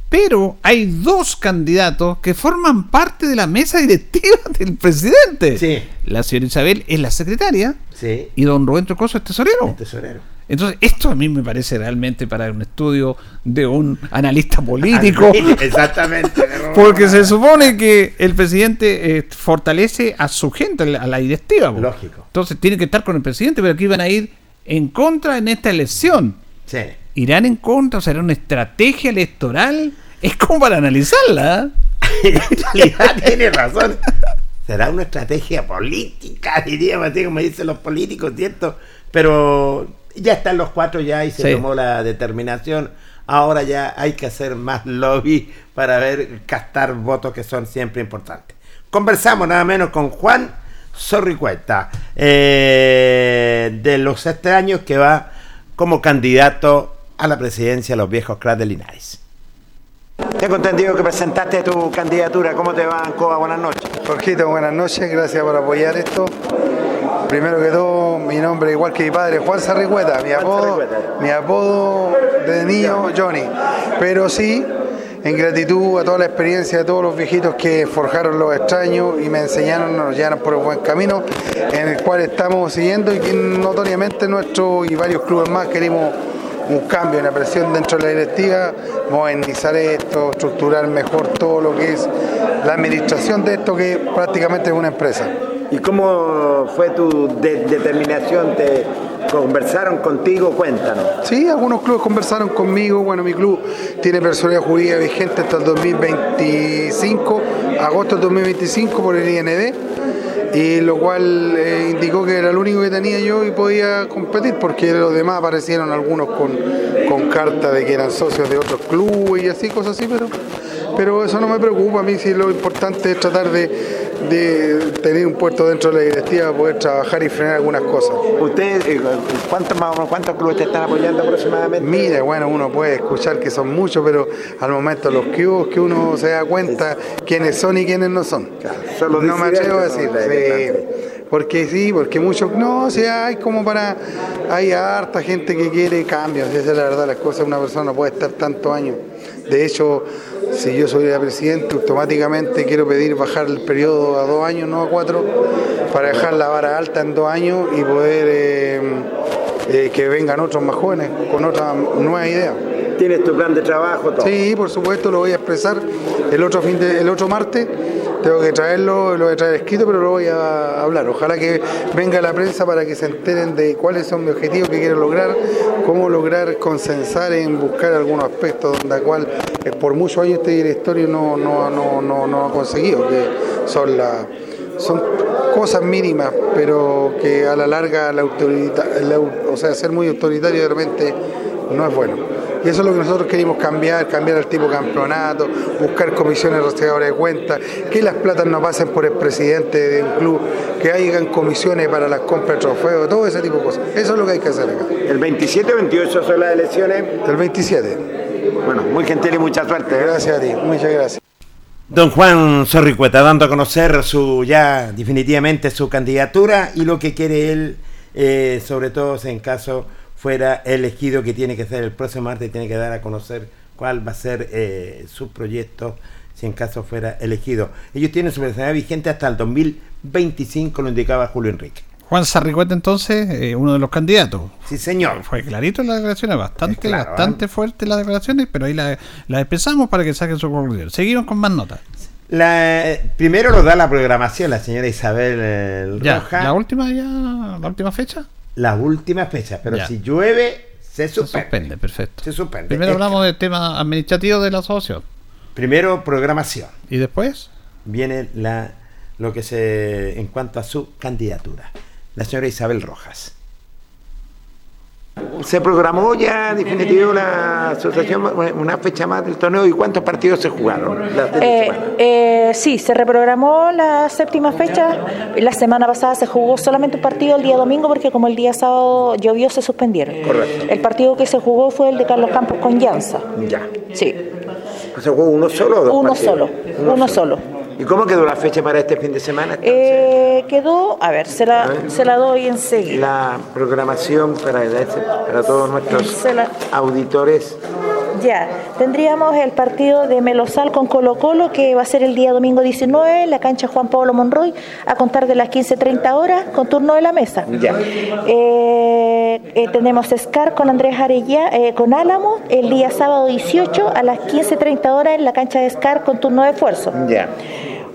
Pero hay dos candidatos que forman parte de la mesa directiva <laughs> del presidente. Sí. La señora Isabel es la secretaria Sí. y don Rubén Trocoso es tesorero. El tesorero. Entonces, esto a mí me parece realmente para un estudio de un analista político. <laughs> Exactamente. <laughs> Porque se supone que el presidente eh, fortalece a su gente, a la directiva. Lógico. Entonces tiene que estar con el presidente, pero aquí van a ir en contra en esta elección. Sí. ¿Irán en contra? ¿Será una estrategia electoral? Es como para analizarla. ¿eh? <laughs> en realidad tiene razón. Será una estrategia política, diríamos así como dicen los políticos, ¿cierto? Pero ya están los cuatro ya y se Sí. tomó la determinación. Ahora ya hay que hacer más lobby para ver, captar votos que son siempre importantes. Conversamos nada menos con Juan Zorricueta, eh, de los siete años que va como candidato a la presidencia de los viejos cracks de Linares. Tengo entendido que presentaste tu candidatura. ¿Cómo te va, Ancoa? Buenas noches. Jorgito, buenas noches, gracias por apoyar esto. Primero que todo, mi nombre, igual que mi padre, Juan Sarricueta, mi apodo, mi apodo de niño, Johnny. Pero sí, en gratitud a toda la experiencia de todos los viejitos que forjaron los extraños y me enseñaron, nos llevaron por el buen camino, en el cual estamos siguiendo y que notoriamente nuestro y varios clubes más queremos un cambio, una presión dentro de la directiva, modernizar esto, estructurar mejor todo lo que es la administración de esto que prácticamente es una empresa. ¿Y cómo fue tu de- determinación? ¿Te conversaron contigo? Cuéntanos. Sí, algunos clubes conversaron conmigo. Bueno, mi club tiene personalidad jurídica vigente hasta el 2025, agosto del 2025 por el IND, y lo cual eh, indicó que era el único que tenía yo y podía competir, porque los demás aparecieron algunos con, con carta de que eran socios de otros clubes y así, cosas así, pero, pero eso no me preocupa. A mí sí lo importante es tratar de, de tener un puesto dentro de la directiva, poder trabajar y frenar algunas cosas. ¿Ustedes, eh, cuántos, más o menos, cuántos clubes te están apoyando aproximadamente? Mira, bueno, uno puede escuchar que son muchos, pero al momento los que hubo, que uno se da cuenta quiénes son y quiénes no son. los no me atrevo a decir, sí, porque sí, porque muchos, no, o sea, hay como para, hay harta gente que quiere cambios, esa es la verdad, las cosas, una persona no puede estar tantos años. De hecho, si yo soy la presidente, automáticamente quiero pedir bajar el periodo a dos años, no a cuatro, para dejar la vara alta en dos años y poder eh, eh, que vengan otros más jóvenes con otra nueva idea. ¿Tienes tu plan de trabajo? Todo? Sí, por supuesto, lo voy a expresar el otro fin de, el otro martes. Tengo que traerlo, lo voy a traer escrito, pero lo voy a hablar. Ojalá que venga la prensa para que se enteren de cuáles son mis objetivos que quiero lograr, cómo lograr consensar en buscar algunos aspectos donde cual eh, por muchos años este directorio no, no, no, no, no ha conseguido, que son la son cosas mínimas, pero que a la larga la autoridad, o sea, ser muy autoritario de repente no es bueno. Y eso es lo que nosotros queremos cambiar, cambiar el tipo de campeonato, buscar comisiones rastreadoras de cuentas, que las platas no pasen por el presidente de un club, que hayan comisiones para las compras de trofeos, todo ese tipo de cosas. Eso es lo que hay que hacer acá. ¿El 27 o 28 son las elecciones? El 27. Bueno, muy gentil y mucha suerte. ¿eh? Gracias a ti, muchas gracias. Don Juan Zorricueta dando a conocer su ya definitivamente su candidatura y lo que quiere él, eh, sobre todo si en caso fuera elegido que tiene que ser el próximo martes, tiene que dar a conocer cuál va a ser eh, su proyecto si en caso fuera elegido. Ellos tienen su personalidad vigente hasta el 2025, lo indicaba Julio Enrique. Juan Sarricueta entonces, eh, uno de los candidatos. Sí, señor. Fue clarito en las declaraciones, bastante, Claro, bastante fuerte las declaraciones, pero ahí la, la empezamos para que saquen su conclusión. Seguimos con más notas. La, eh, primero lo da la programación la señora Isabel eh, Ya, Roja. la última ya, la última fecha. La última fecha, pero Ya. si llueve, se Se suspende. suspende, perfecto. Se suspende. Primero hablamos del tema administrativo de la asociación. Primero programación. ¿Y después? Viene la lo que se en cuanto a su candidatura. La señora Isabel Rojas. Se programó ya definitivo la asociación una fecha más del torneo y cuántos partidos se jugaron. Eh, eh, sí, se reprogramó la séptima fecha. La semana pasada se jugó solamente un partido el día domingo porque como el día sábado llovió se suspendieron. Correcto. El partido que se jugó fue el de Carlos Campos con Llanza. Ya. Sí, ¿Se jugó uno solo o dos uno partidos? solo, uno solo. ¿Y cómo quedó la fecha para este fin de semana? Eh, quedó, a ver, se la, se la doy enseguida. La programación para, para todos nuestros la- auditores. Ya, tendríamos el partido de Melosal con Colo Colo que va a ser el día domingo 19 en la cancha Juan Pablo Monroy a contar de las 15.30 horas con turno de la mesa. Ya. Eh, eh, tenemos Scar con Andrés Arellá, eh, con Álamo el día sábado 18 a las 15.30 horas en la cancha de Scar con turno de esfuerzo. Ya.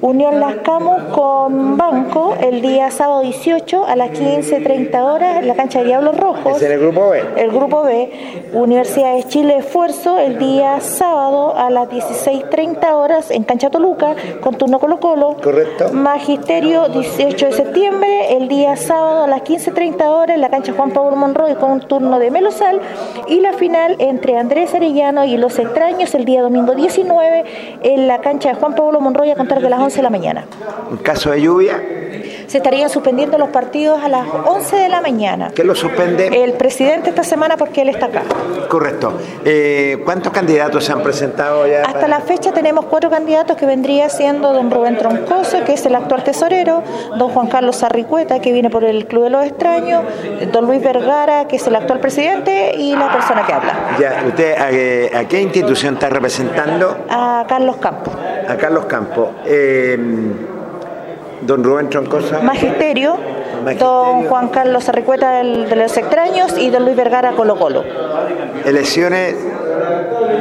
Unión Las Camus con Banco el día sábado 18 a las 15.30 horas en la cancha de Diablos Rojos. Es el grupo B. El grupo B, Universidad de Chile Esfuerzo, el día sábado a las 16.30 horas en Cancha Toluca, con turno Colo Colo. Correcto. Magisterio, 18 de septiembre, el día sábado a las 15.30 horas en la cancha Juan Pablo Monroy, con turno de Melosal. Y la final entre Andrés Arellano y Los Extraños, el día domingo 19, en la cancha de Juan Pablo Monroy, a contar de las 11 de la mañana. En caso de lluvia, Se estarían suspendiendo los partidos a las 11 de la mañana. ¿qué lo suspende? El presidente esta semana porque él está acá. Correcto. Eh, ¿Cuántos candidatos se han presentado ya? Hasta para- la fecha tenemos cuatro candidatos que vendría siendo don Rubén Troncoso, que es el actual tesorero, don Juan Carlos Sarricueta, que viene por el Club de los Extraños, don Luis Vergara, que es el actual presidente, y la persona que habla, Ya, ¿Usted a, qué- a qué institución está representando? a Carlos Campos. A Carlos Campos. Eh, don Rubén Troncosa. Magisterio, don Juan Carlos Sarricueta del- de los Extraños y don Luis Vergara Colo Colo. Elecciones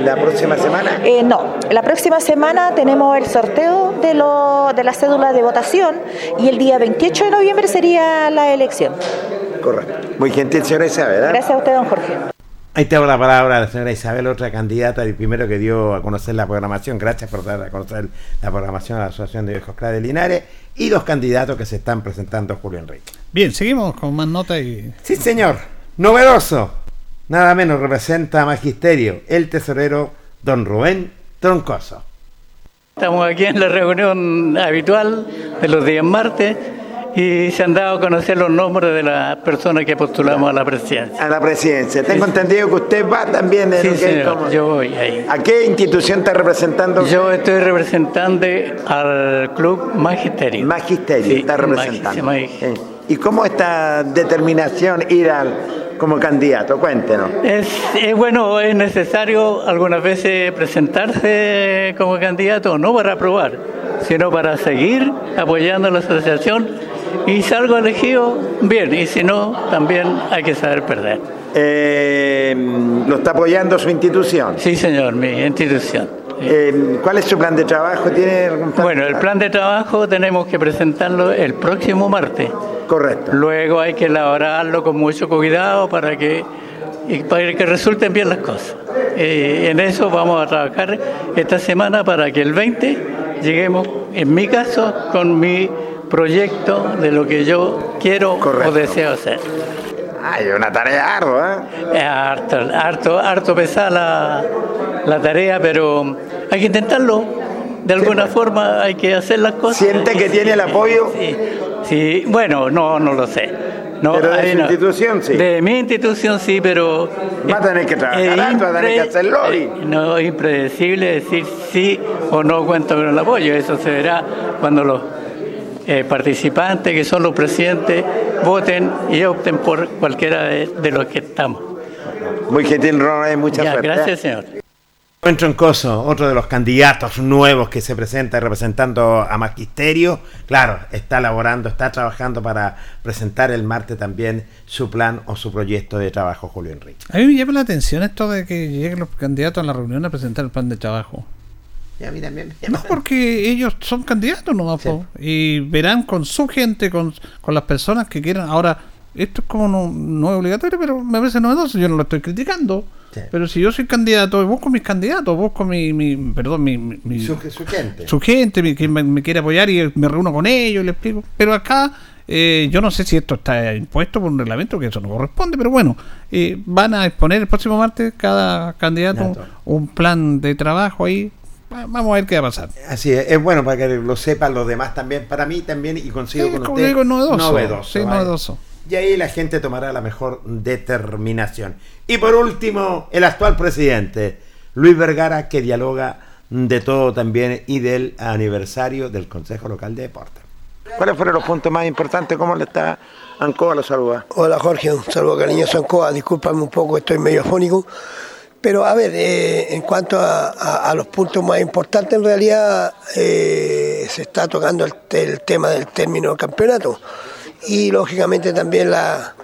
la próxima semana. Eh, no, la próxima semana tenemos el sorteo de, lo, de la cédula de votación y el día 28 de noviembre sería la elección. Correcto. Muy gentil, señora Isabel. ¿eh? Gracias a usted, don Jorge. Ahí tengo la palabra a la señora Isabel, otra candidata y primero que dio a conocer la programación. Gracias por dar a conocer la programación a la Asociación de Viejos Claros de Linares y dos candidatos que se están presentando, Julio Enrique. Bien, seguimos con más notas y. Sí, señor. Novedoso. Nada menos representa a Magisterio, el tesorero don Rubén Troncoso. Estamos aquí en la reunión habitual de los días martes y se han dado a conocer los nombres de las personas que postulamos a la presidencia. A la presidencia. Tengo entendido que usted va también en Sí, que es señor, como- yo voy ahí. ¿A qué institución está representando? Yo estoy representando al club Magisterio. Magisterio, Sí, está representando. Magi- Eh, ¿Y cómo esta determinación ir al, como candidato? Cuéntenos. Es, es bueno, es necesario algunas veces presentarse como candidato, no para aprobar, sino para seguir apoyando a la asociación y salgo elegido, bien, y si no, también hay que saber perder. Eh, ¿Lo está apoyando su institución? Sí, señor, mi institución. Eh, ¿Cuál es su plan de trabajo? ¿Tiene algún plan? Bueno, el plan de trabajo tenemos que presentarlo el próximo martes. Correcto. Luego hay que elaborarlo con mucho cuidado para que, para que resulten bien las cosas. Eh, en eso vamos a trabajar esta semana para que el 20 lleguemos, en mi caso, con mi proyecto de lo que yo quiero o deseo hacer. Hay una tarea ardua. Es harto, harto, harto pesada la, la tarea, pero hay que intentarlo. De alguna forma hay que hacer las cosas. ¿Siente que tiene el apoyo? Sí, sí, bueno, no, no lo sé. No, Pero de su no. institución sí. De mi institución sí, pero... Va a tener que trabajar harto, va a tener que hacer lobby. eh, No es impredecible decir sí o no cuento con el apoyo. Eso se verá cuando los eh, participantes, que son los presidentes, voten y opten por cualquiera de, de los que estamos. Muy gentil, Ronald, mucha Ya, suerte. gracias, señor. Troncoso, otro de los candidatos nuevos que se presenta representando a Magisterio, claro, está elaborando, está trabajando para presentar el martes también su plan o su proyecto de trabajo, Julio Enrique. A mí me llama la atención esto de que lleguen los candidatos a la reunión a presentar el plan de trabajo. Y a mí también No, porque ellos son candidatos nomás, y verán con su gente, con, con las personas que quieran. Ahora, esto es como no, no es obligatorio, pero me parece novedoso, yo no lo estoy criticando. Pero si yo soy candidato, busco mis candidatos, busco mi, mi perdón, mi, Su, su gente. su gente, mi- que me, me quiere apoyar y me reúno con ellos y les explico. Pero acá, eh, yo no sé si esto está impuesto por un reglamento, que eso no corresponde, pero bueno, eh, van a exponer el próximo martes cada candidato Dato. un plan de trabajo ahí. Va- Vamos a ver qué va a pasar. Así es, es bueno para que lo sepan los demás también, para mí también, y consigo Sí, con usted. digo, novedoso. Novedoso, Sí, ¿vale? novedoso. Y ahí la gente tomará la mejor determinación. Y por último, el actual presidente, Luis Vergara, que dialoga de todo también y del aniversario del Consejo Local de Deportes. ¿Cuáles fueron los puntos más importantes? ¿Cómo le está Ancoa? Lo saluda. Hola Jorge, un saludo cariñoso a Ancoa, discúlpame un poco, estoy medio afónico, Pero a ver, eh, en cuanto a, los puntos más importantes, en realidad eh, se está tocando el, tema del término del campeonato y lógicamente también la,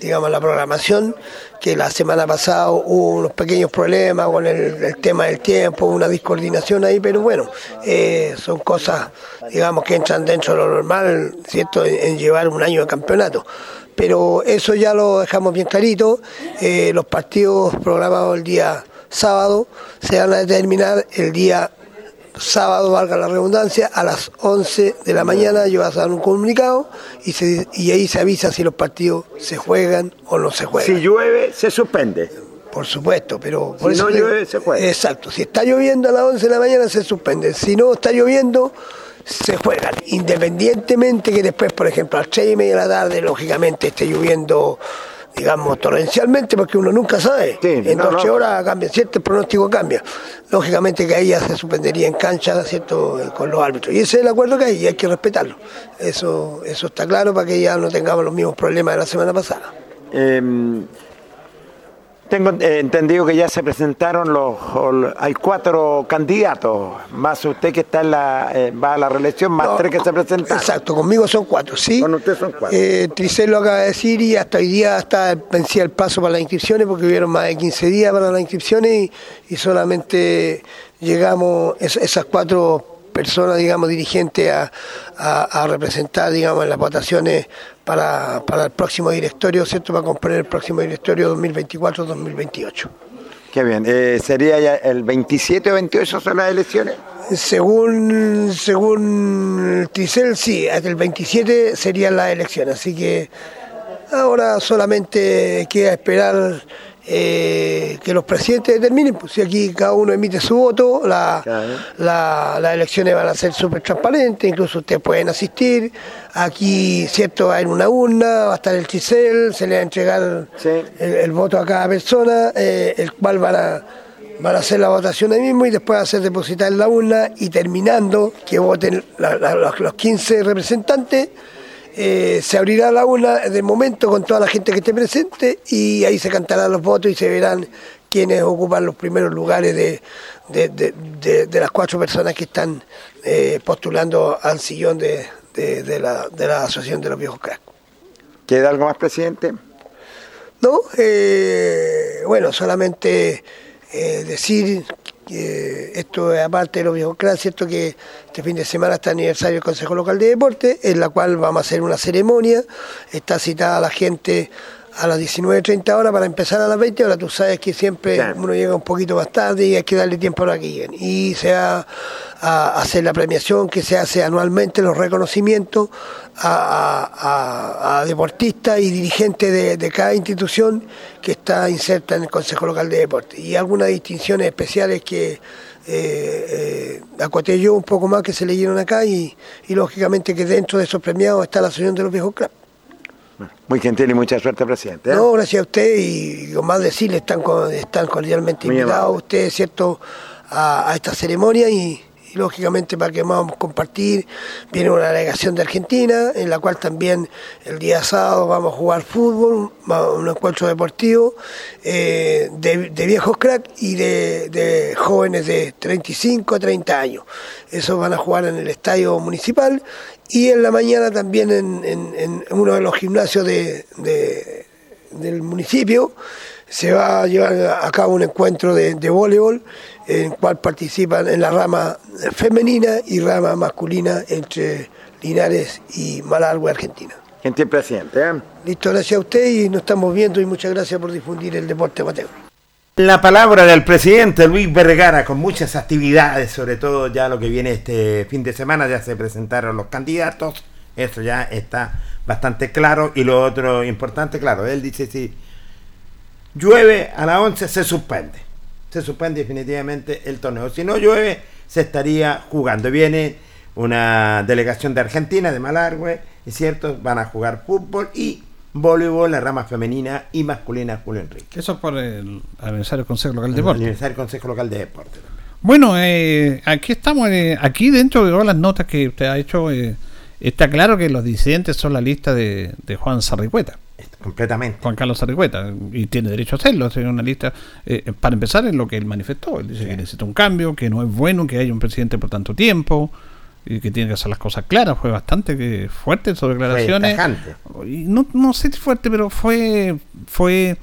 digamos la programación que la semana pasada hubo unos pequeños problemas con el, tema del tiempo, una discoordinación ahí, pero bueno, eh, son cosas digamos que entran dentro de lo normal, ¿cierto? En llevar un año de campeonato. Pero eso ya lo dejamos bien clarito. eh, los partidos programados el día sábado se van a determinar el día sábado, valga la redundancia, a las 11 de la mañana yo voy a dar un comunicado y, se- y ahí se avisa si los partidos se juegan o no se juegan. Si llueve, se suspende. Por supuesto, pero por Si eso no llueve, se juega. Exacto, si está lloviendo a las 11 de la mañana se suspende, si no está lloviendo se juegan, independientemente que después, por ejemplo, a las 3 y media de la tarde, lógicamente esté lloviendo, digamos, torrencialmente, porque uno nunca sabe. en no, 12 no. horas cambia, ¿cierto? El pronóstico cambia. Lógicamente que ahí ya se suspendería en cancha, ¿cierto? Con los árbitros. Y ese es el acuerdo que hay y hay que respetarlo. Eso, eso está claro para que ya no tengamos los mismos problemas de la semana pasada. Eh, tengo entendido que ya se presentaron los, hay cuatro candidatos, más usted que está en la, eh, va a la reelección, más tres que se presentaron. Exacto, conmigo son cuatro, ¿sí? Con usted son cuatro. Eh, Tricel lo acaba de decir y hasta hoy día está vencía el plazo para las inscripciones porque hubieron más de 15 días para las inscripciones y, y solamente llegamos es- esas cuatro personas, digamos, dirigentes a, a- a representar, digamos, en las votaciones para, para el próximo directorio, ¿cierto? Para componer el próximo directorio 2024-2028. Qué bien, eh, sería ya el 27 o 28 son las elecciones. Según según el Tricel, sí, hasta el 27 serían las elecciones, así que ahora solamente queda esperar eh, que los presidentes determinen, pues si aquí cada uno emite su voto, la, la- las elecciones van a ser súper transparentes, incluso ustedes pueden asistir, aquí, cierto, hay una urna, va a estar el Tricel, se le va a entregar el, el voto a cada persona, eh, el cual van a van a hacer la votación ahí mismo y después hacer depositar en la urna y terminando que voten la- los 15 representantes, eh, se abrirá la urna de momento con toda la gente que esté presente y ahí se cantarán los votos y se verán quienes ocupan los primeros lugares de, de- de- de- las cuatro personas que están eh, postulando al sillón de, la, de la Asociación de los Viejos Cracks. ¿Queda algo más, presidente? No, eh, bueno, solamente decir que esto es aparte de viejos cracks, cierto que este fin de semana está el aniversario del Consejo Local de Deporte, en la cual vamos a hacer una ceremonia, está citada la gente a las 19.30 horas para empezar a las 20 horas, tú sabes que siempre Claro. uno llega un poquito más tarde y hay que darle tiempo para que lleguen. Y se va a hacer la premiación que se hace anualmente, los reconocimientos a, a- a- a deportistas y dirigentes de, de cada institución que está inserta en el Consejo Local de Deportes. Y algunas distinciones especiales que eh, eh, acoté yo un poco más que se leyeron acá y, y lógicamente que dentro de esos premiados está la Asociación de los Viejos Clubs. Muy gentil y mucha suerte, presidente. ¿eh? No, gracias a usted y con más decirle, están, están cordialmente invitados ustedes, ¿cierto?, a, a esta ceremonia y, lógicamente para que vamos a compartir, viene una delegación de Argentina, en la cual también el día sábado vamos a jugar fútbol, un encuentro deportivo eh, de, de viejos crack y de, de jóvenes de 35 a 30 años. Esos van a jugar en el estadio municipal y en la mañana también en, en- en uno de los gimnasios de, del municipio se va a llevar a cabo un encuentro de, de voleibol en el cual participan en la rama femenina y rama masculina entre Linares y Malargüe, Argentina. Gentil presidente. ¿eh? Listo, gracias a usted y nos estamos viendo y muchas gracias por difundir el deporte amateur. La palabra del presidente Luis Vergara con muchas actividades, sobre todo ya lo que viene este fin de semana, ya se presentaron los candidatos, eso ya está bastante claro. Y lo otro importante, claro, él dice si llueve a las 11 se suspende, se suspende definitivamente el torneo. Si no llueve, se estaría jugando. Viene una delegación de Argentina, de Malargüe, es cierto, van a jugar fútbol y voleibol, la rama femenina y masculina Julio Enrique. Eso es por el aniversario del Consejo Local de El Deporte. aniversario del Consejo Local de Deporte. Bueno, eh, aquí estamos, eh, aquí dentro de todas las notas que usted ha hecho, eh, está claro que los disidentes son la lista de, de Juan Sarricueta. Completamente. Juan Carlos Arrigueta, y tiene derecho a hacerlo, hacer una lista, eh, para empezar en lo que él manifestó, él dice que necesita un cambio, que no es bueno que haya un presidente por tanto tiempo, y que tiene que hacer las cosas claras, fue bastante fuerte en sus declaraciones. tajante. Y no, no sé si fuerte, pero fue, fue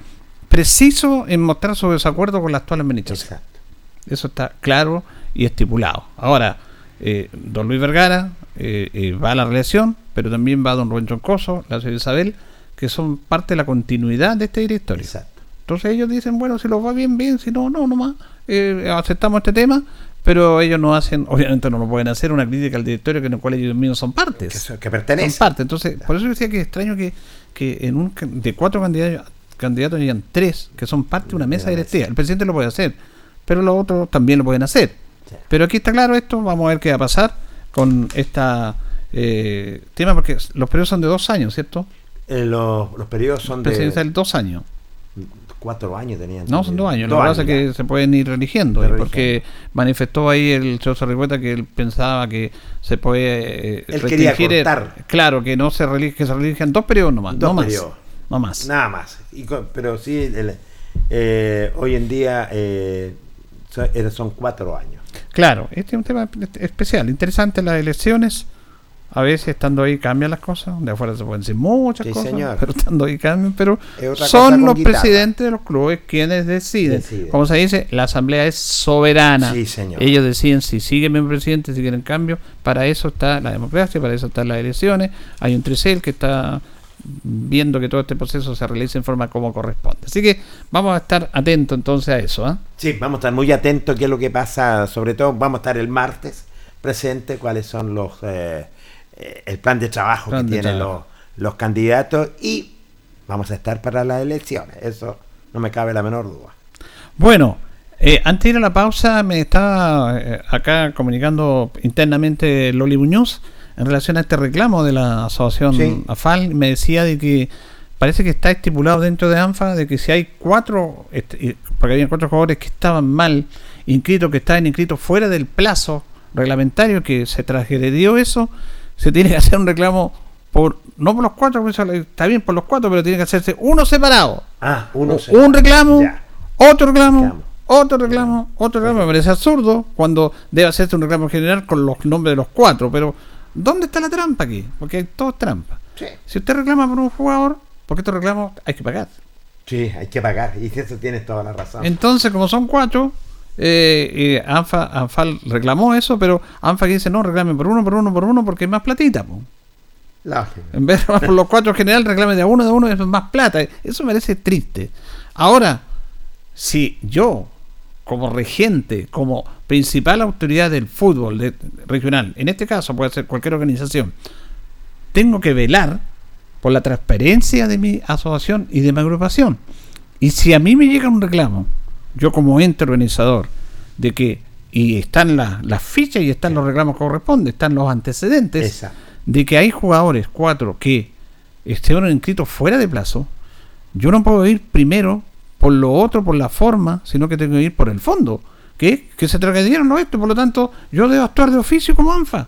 preciso en mostrar su desacuerdo con la actual administración. Eso está claro y estipulado. Ahora, eh, don Luis Vergara eh, eh, va a la reelección, pero también va don Rubén Troncoso, la señora Isabel, que son parte de la continuidad de este directorio. Entonces ellos dicen, bueno, si los va bien, bien, si no, no, nomás, eh, aceptamos este tema, pero ellos no hacen, <laughs> obviamente no lo pueden hacer, una crítica al directorio que en el cual ellos mismos son partes. Que, que pertenece. Son parte. Entonces, por eso decía que es extraño que, que en un de cuatro candidatos, candidatos hayan tres que son parte de una mesa directiva. El presidente lo puede hacer, pero los otros también lo pueden hacer. Pero aquí está claro esto, vamos a ver qué va a pasar con esta eh, tema, porque los periodos son de dos años, ¿cierto? Eh, los, los periodos son de Presidencial dos años. cuatro años tenían. No, son dos años. Dos Lo que pasa es que se pueden ir religiendo. Porque manifestó ahí el señor Sarricueta que él pensaba que se puede. eh, Él quería cortar. Claro, que no se relige, que se relijan dos periodos nomás. Dos no más. No más. Nada más. Y pero sí, el- eh, hoy en día eh, eh, son cuatro años. Claro, este es un tema especial, interesante las elecciones. A veces estando ahí cambian las cosas. De afuera se pueden decir muchas Sí, cosas, señor. pero estando ahí cambian. Pero son los guitarra. presidentes de los clubes quienes deciden. Deciden. Como se dice, la asamblea es soberana. Sí, señor. Ellos deciden si siguen bien presidente, si quieren cambio. Para eso está la democracia, para eso están las elecciones. Hay un tricel que está viendo que todo este proceso se realice en forma como corresponde. Así que vamos a estar atentos entonces a eso. ¿ah? Sí, vamos a estar muy atentos a qué es lo que pasa. Sobre todo, vamos a estar el martes presente cuáles son los eh, eh, el plan de trabajo Plan que de tienen trabajo. los, los candidatos y vamos a estar para las elecciones. Eso no me cabe la menor duda. Bueno, eh, antes de ir a la pausa, me estaba eh, acá comunicando internamente Loli Muñoz en relación a este reclamo de la asociación Sí. AFAL. Me decía de que parece que está estipulado dentro de ANFA de que si hay cuatro, este, porque había cuatro jugadores que estaban mal inscritos, que estaban inscritos fuera del plazo reglamentario, que se transgredió eso, se tiene que hacer un reclamo por no por los cuatro, está bien por los cuatro, pero tiene que hacerse uno separado. Ah, uno Un- un reclamo, otro reclamo, Reclamo. otro reclamo, otro reclamo. Me parece absurdo cuando debe hacerse un reclamo general con los nombres de los cuatro. Pero, ¿dónde está la trampa aquí? Porque todo es trampa. Si usted reclama por un jugador, porque estos reclamos hay que pagar. Sí, hay que pagar. Y eso tienes toda la razón. Entonces, como son cuatro, eh, eh, ANFA, ANFAL reclamó eso, pero ANFA que dice no, reclamen por uno, por uno, por uno, porque es más platita. po. En vez de por los cuatro en general, reclamen de uno, de uno, es más plata. Eso me parece triste. Ahora, si yo, como regente, como principal autoridad del fútbol de- regional, en este caso puede ser cualquier organización, tengo que velar por la transparencia de mi asociación y de mi agrupación. Y si a mí me llega un reclamo, yo como ente organizador, de que, y están la- las fichas y están los reclamos que corresponden, están los antecedentes, Exacto. de que hay jugadores, cuatro, que estuvieron inscritos fuera de plazo, yo no puedo ir primero por lo otro, por la forma, sino que tengo que ir por el fondo, que que se trasgrediera lo esto, por lo tanto, yo debo actuar de oficio como ANFA.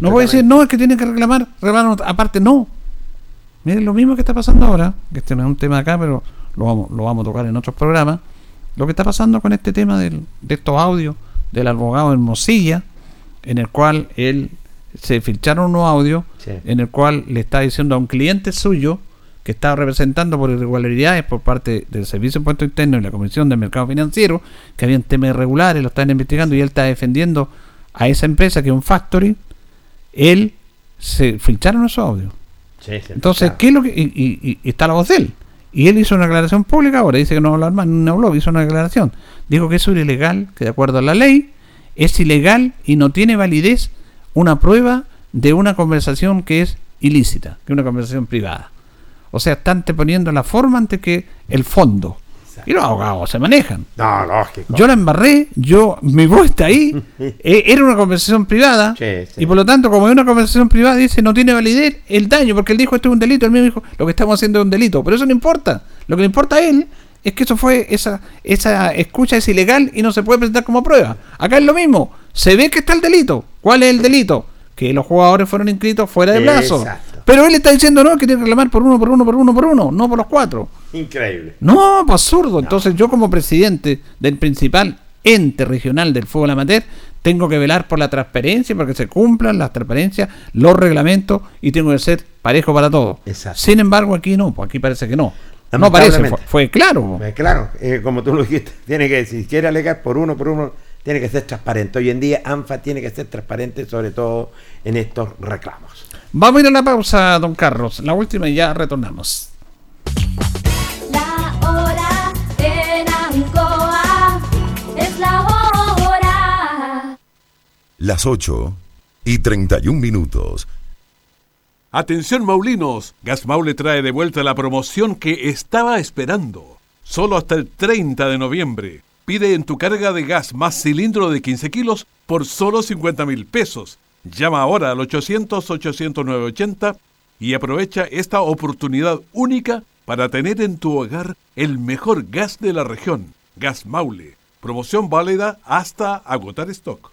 No voy a decir, no, es que tienen que reclamar, reclamar aparte, no. Miren, lo mismo que está pasando ahora, que este no es un tema acá, pero lo vamos, lo vamos a tocar en otros programas, lo que está pasando con este tema del- de estos audios del abogado Hermosilla, en el cual él se filtraron unos audios Sí. en el cual le está diciendo a un cliente suyo que estaba representando por irregularidades por parte del Servicio de Impuesto Interno y la Comisión del Mercado Financiero, que habían temas irregulares, lo están investigando y él está defendiendo a esa empresa que es un factory, él se filtraron esos audios. Sí, Entonces. ¿qué es lo que.? Y- y- y está la voz de él. Y él hizo una declaración pública ahora, dice que no va a hablar más, no habló, hizo una declaración. Dijo que eso era ilegal, que de acuerdo a la ley es ilegal y no tiene validez una prueba de una conversación que es ilícita, que es una conversación privada. O sea, están poniendo la forma antes que el fondo. Y los abogados se manejan. No, lógico. Yo la embarré, yo, mi voz está ahí, <laughs> eh, era una conversación privada, Sí, sí. y por lo tanto, como es una conversación privada, dice, no tiene validez el daño, porque él dijo esto es un delito, el mío dijo, lo que estamos haciendo es un delito, pero eso no importa, lo que le importa a él es que eso fue, esa, esa escucha es ilegal y no se puede presentar como prueba. Acá es lo mismo, se ve que está el delito, ¿cuál es el delito? Que los jugadores fueron inscritos fuera de plazo. Exacto. Pero él está diciendo no, que tiene que reclamar por uno, por uno, por uno, por uno, no por los cuatro. Increíble. No, pues absurdo. Entonces yo como presidente del principal ente regional del fútbol amateur tengo que velar por la transparencia, porque se cumplan las transparencias, los reglamentos y tengo que ser parejo para todos. Exacto. Sin embargo, aquí no, pues aquí parece que no. No parece, fue, fue claro. Eh, claro, eh, como tú lo dijiste, <laughs> tiene que, si quiere alegar por uno, por uno, tiene que ser transparente. Hoy en día ANFA tiene que ser transparente, sobre todo en estos reclamos. Vamos a ir a la pausa, don Carlos. La última y ya retornamos. La hora en Ancoa es la hora. Las 8 y 31 minutos. Atención Maulinos, Gas Maule trae de vuelta la promoción que estaba esperando. Solo hasta el 30 de noviembre. Pide en tu carga de gas más cilindro de 15 kilos por solo 50 mil pesos. Llama ahora al 800-800-980 y aprovecha esta oportunidad única para tener en tu hogar el mejor gas de la región. Gas Maule. Promoción válida hasta agotar stock.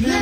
Radio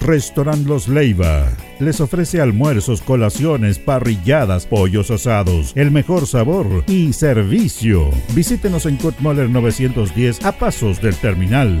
Restaurant Los Leiva. Les ofrece almuerzos, colaciones, parrilladas, pollos asados, el mejor sabor y servicio. Visítenos en Kurt Moller 910 a pasos del terminal.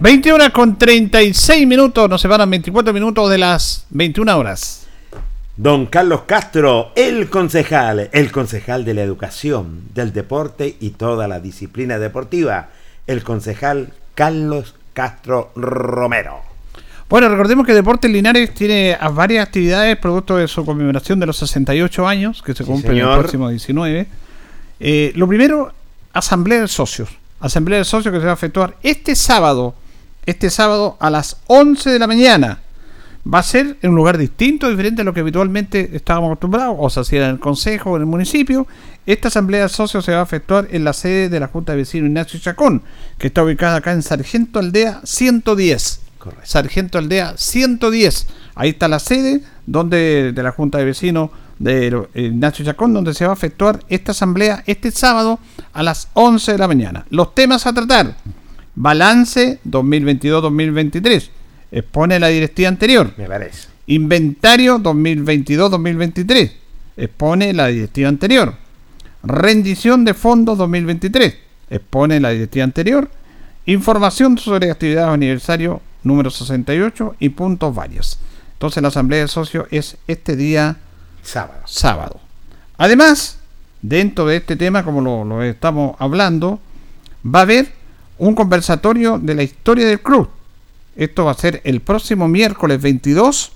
20 horas con 36 minutos, nos separan 24 minutos de las 21 horas. Don Carlos Castro, el concejal, el concejal de la educación, del deporte y toda la disciplina deportiva, el concejal Carlos Castro Romero. Bueno, recordemos que Deportes Linares tiene varias actividades producto de su conmemoración de los 68 años, que se cumplen el señor. próximo 19. Eh, lo primero, Asamblea de Socios. Asamblea de Socios que se va a efectuar este sábado, este sábado a las 11 de la mañana. Va a ser en un lugar distinto, diferente a lo que habitualmente estábamos acostumbrados, o se hacía en el consejo o en el municipio. Esta asamblea de socios se va a efectuar en la sede de la Junta de Vecinos Ignacio Chacón, que está ubicada acá en Sargento Aldea 110. Sargento Aldea 110. Ahí está la sede donde de la Junta de Vecinos de Ignacio Chacón, donde se va a efectuar esta asamblea este sábado a las 11 de la mañana. Los temas a tratar: balance 2022-2023. Expone la directiva anterior. Me parece. Inventario 2022-2023. Expone la directiva anterior. Rendición de fondos 2023. Expone la directiva anterior. Información sobre actividades de aniversario número 68 y puntos varios. Entonces la asamblea de socios es este día sábado. sábado. Además, dentro de este tema, como lo, lo estamos hablando, va a haber un conversatorio de la historia del club. Esto va a ser el próximo miércoles 22,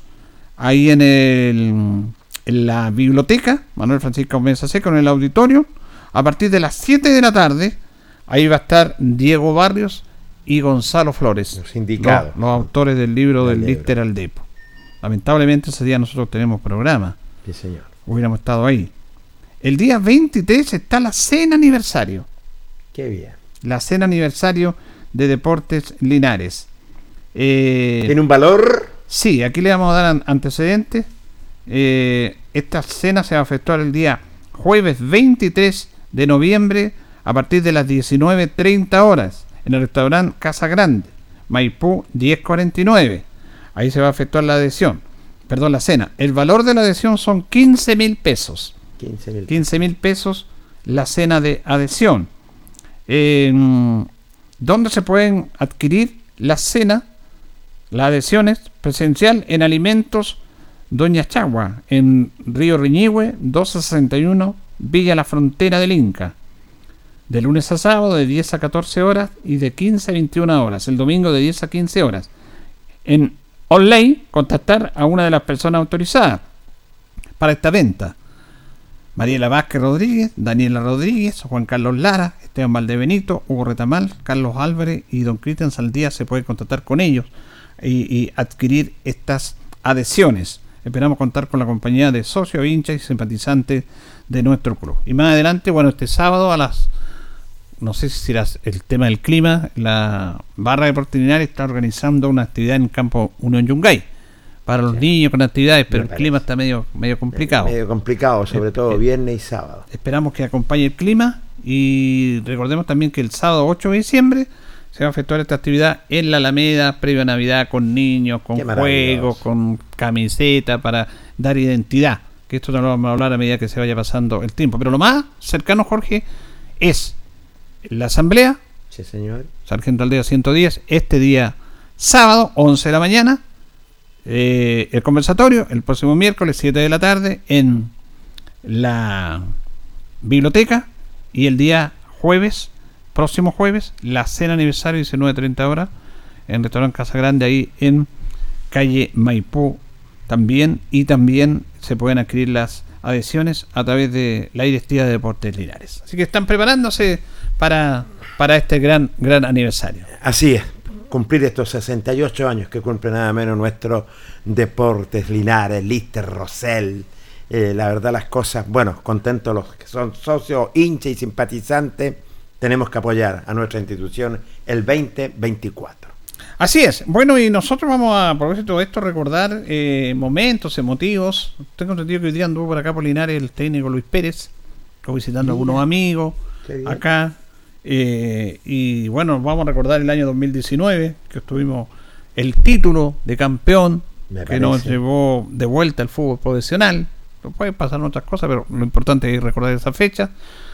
ahí en, el, en la biblioteca, Manuel Francisco Mesa Seco, en el auditorio, a partir de las 7 de la tarde. Ahí va a estar Diego Barrios y Gonzalo Flores, los, indicados. los autores del libro del. Lister al Depo. Lamentablemente ese día nosotros tenemos programa. Sí, señor. Hubiéramos estado ahí. El día 23 está la cena aniversario. Qué bien. La cena aniversario de Deportes Linares. Eh, ¿Tiene un valor? Sí, aquí le vamos a dar an- antecedentes. Eh, esta cena se va a efectuar el día jueves 23 de noviembre a partir de las 19.30 horas en el restaurante Casa Grande, Maipú 1049. Ahí se va a efectuar la adhesión. Perdón, la cena. El valor de la adhesión son 15 mil pesos. 15 mil. 15 mil pesos la cena de adhesión. Eh, ¿Dónde se pueden adquirir la cena, las adhesiones presencial en alimentos Doña Chagua, en Río Riñihue, 1261, Villa La Frontera del Inca. De lunes a sábado de 10 a 14 horas y de 15 a 21 horas. El domingo de 10 a 15 horas. En online, contactar a una de las personas autorizadas para esta venta. Mariela Vázquez Rodríguez, Daniela Rodríguez, Juan Carlos Lara, Esteban Valdebenito, Hugo Retamal, Carlos Álvarez y don Cristian Saldía se puede contactar con ellos y, adquirir estas adhesiones. Esperamos contar con la compañía de socios, hinchas y simpatizantes de nuestro club. Y más adelante, bueno, este sábado a las no sé si será el tema del clima, la barra de Portinares está organizando una actividad en campo Unión Yungay para los niños con actividades, pero Me el clima está medio, medio complicado. Medio complicado, sobre Eh, todo eh, viernes y sábado. Esperamos que acompañe el clima y recordemos también que el sábado 8 de diciembre se va a efectuar esta actividad en la Alameda previo a Navidad con niños, con juegos, con camiseta para dar identidad. Que esto no lo vamos a hablar a medida que se vaya pasando el tiempo. Pero lo más cercano, Jorge, es la asamblea, Sí, señor. Sargento Aldea 110, este día sábado, 11 de la mañana. Eh, el conversatorio, el próximo miércoles, 7 de la tarde, en la biblioteca. Y el día jueves, próximo jueves, la cena aniversario, 19.30 horas, en Restaurante Casa Grande, ahí en calle Maipú también. Y también se pueden adquirir las adhesiones a través de la directiva de Deportes Linares. Así que están preparándose para, para este gran, gran aniversario. Así es, cumplir estos 68 años que cumple nada menos nuestro Deportes Linares, Lister, Rosell. Eh, la verdad las cosas, bueno, contentos los que son socios, hinchas y simpatizantes, tenemos que apoyar a nuestra institución el 2024. Así es. Bueno, y nosotros vamos a, por todo esto, recordar eh, momentos emotivos. Tengo entendido que hoy día anduvo por acá por Linares el técnico Luis Pérez, visitando a algunos amigos acá. Eh, y bueno, vamos a recordar el año 2019, que estuvimos el título de campeón, que nos llevó de vuelta al fútbol profesional. Pueden pasar otras cosas, pero lo importante es recordar esa fecha.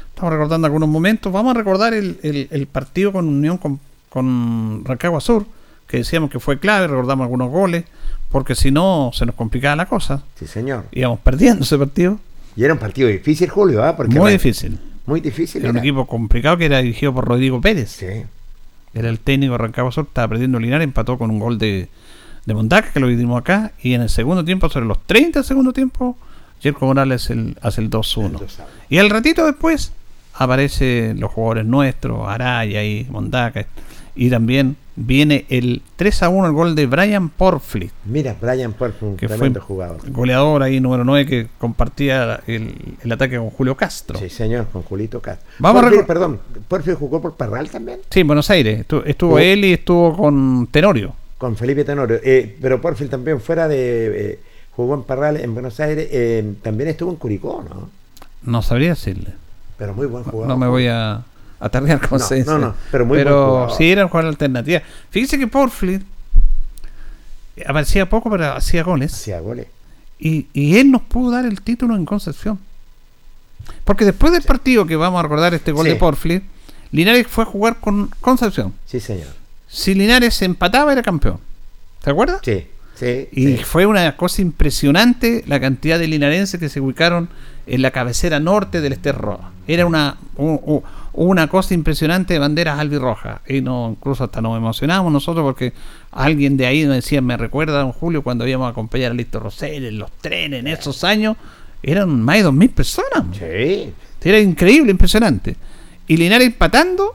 Estamos recordando algunos momentos. Vamos a recordar el, el- el partido con Unión con, con Rancagua Sur, que decíamos que fue clave, recordamos algunos goles, porque si no se nos complicaba la cosa. Sí, señor. Íbamos perdiendo ese partido. Y era un partido difícil, Julio. Porque Muy difícil. Muy difícil. Era un equipo complicado que era dirigido por Rodrigo Pérez. Sí. Era el técnico Rancagua estaba perdiendo Linares, empató con un gol de, de que lo vimos acá, y en el segundo tiempo, sobre los 30 del segundo tiempo, Jerko Morales el- hace el 2-1. Y al ratito después aparecen los jugadores nuestros, Araya y Mondaca, y también viene el 3-1, el gol de Brian Porflit. Mira, Brian un que fue jugador. goleador ahí, número 9, que compartía el, el ataque con Julio Castro. Sí, señor, con Julito Castro. Vamos a Porfi, recor- perdón, Porfi jugó por Parral también. Sí, en Buenos Aires. Estuvo, él y estuvo con Tenorio. Con Felipe Tenorio. Eh, pero Porfil también fuera de. eh, jugó en Parral, en Buenos Aires. eh, también estuvo en Curicó, ¿no? No sabría decirle. Pero muy buen jugador. No me voy a, a tardear con No, no, no, pero muy jugador. sí era un jugador alternativa. Fíjese que Porflit aparecía poco, pero hacía goles. Hacía goles. Y, y él nos pudo dar el título en Concepción. Porque después del partido que vamos a recordar este gol Sí. de Porflit, Linares fue a jugar con Concepción. Sí, señor. Si Linares empataba, era campeón. ¿Se acuerda? Sí, sí. Y sí. fue una cosa impresionante la cantidad de linarenses que se ubicaron en la cabecera norte del Esterroa. Era una, una cosa impresionante de banderas albirrojas. Y no, incluso hasta nos emocionamos nosotros porque alguien de ahí nos decía, me recuerda don Julio cuando íbamos a acompañar a Listo Rosell en los trenes en esos años. Eran más de 2.000 personas. Sí. Era increíble, impresionante. Y Linares empatando,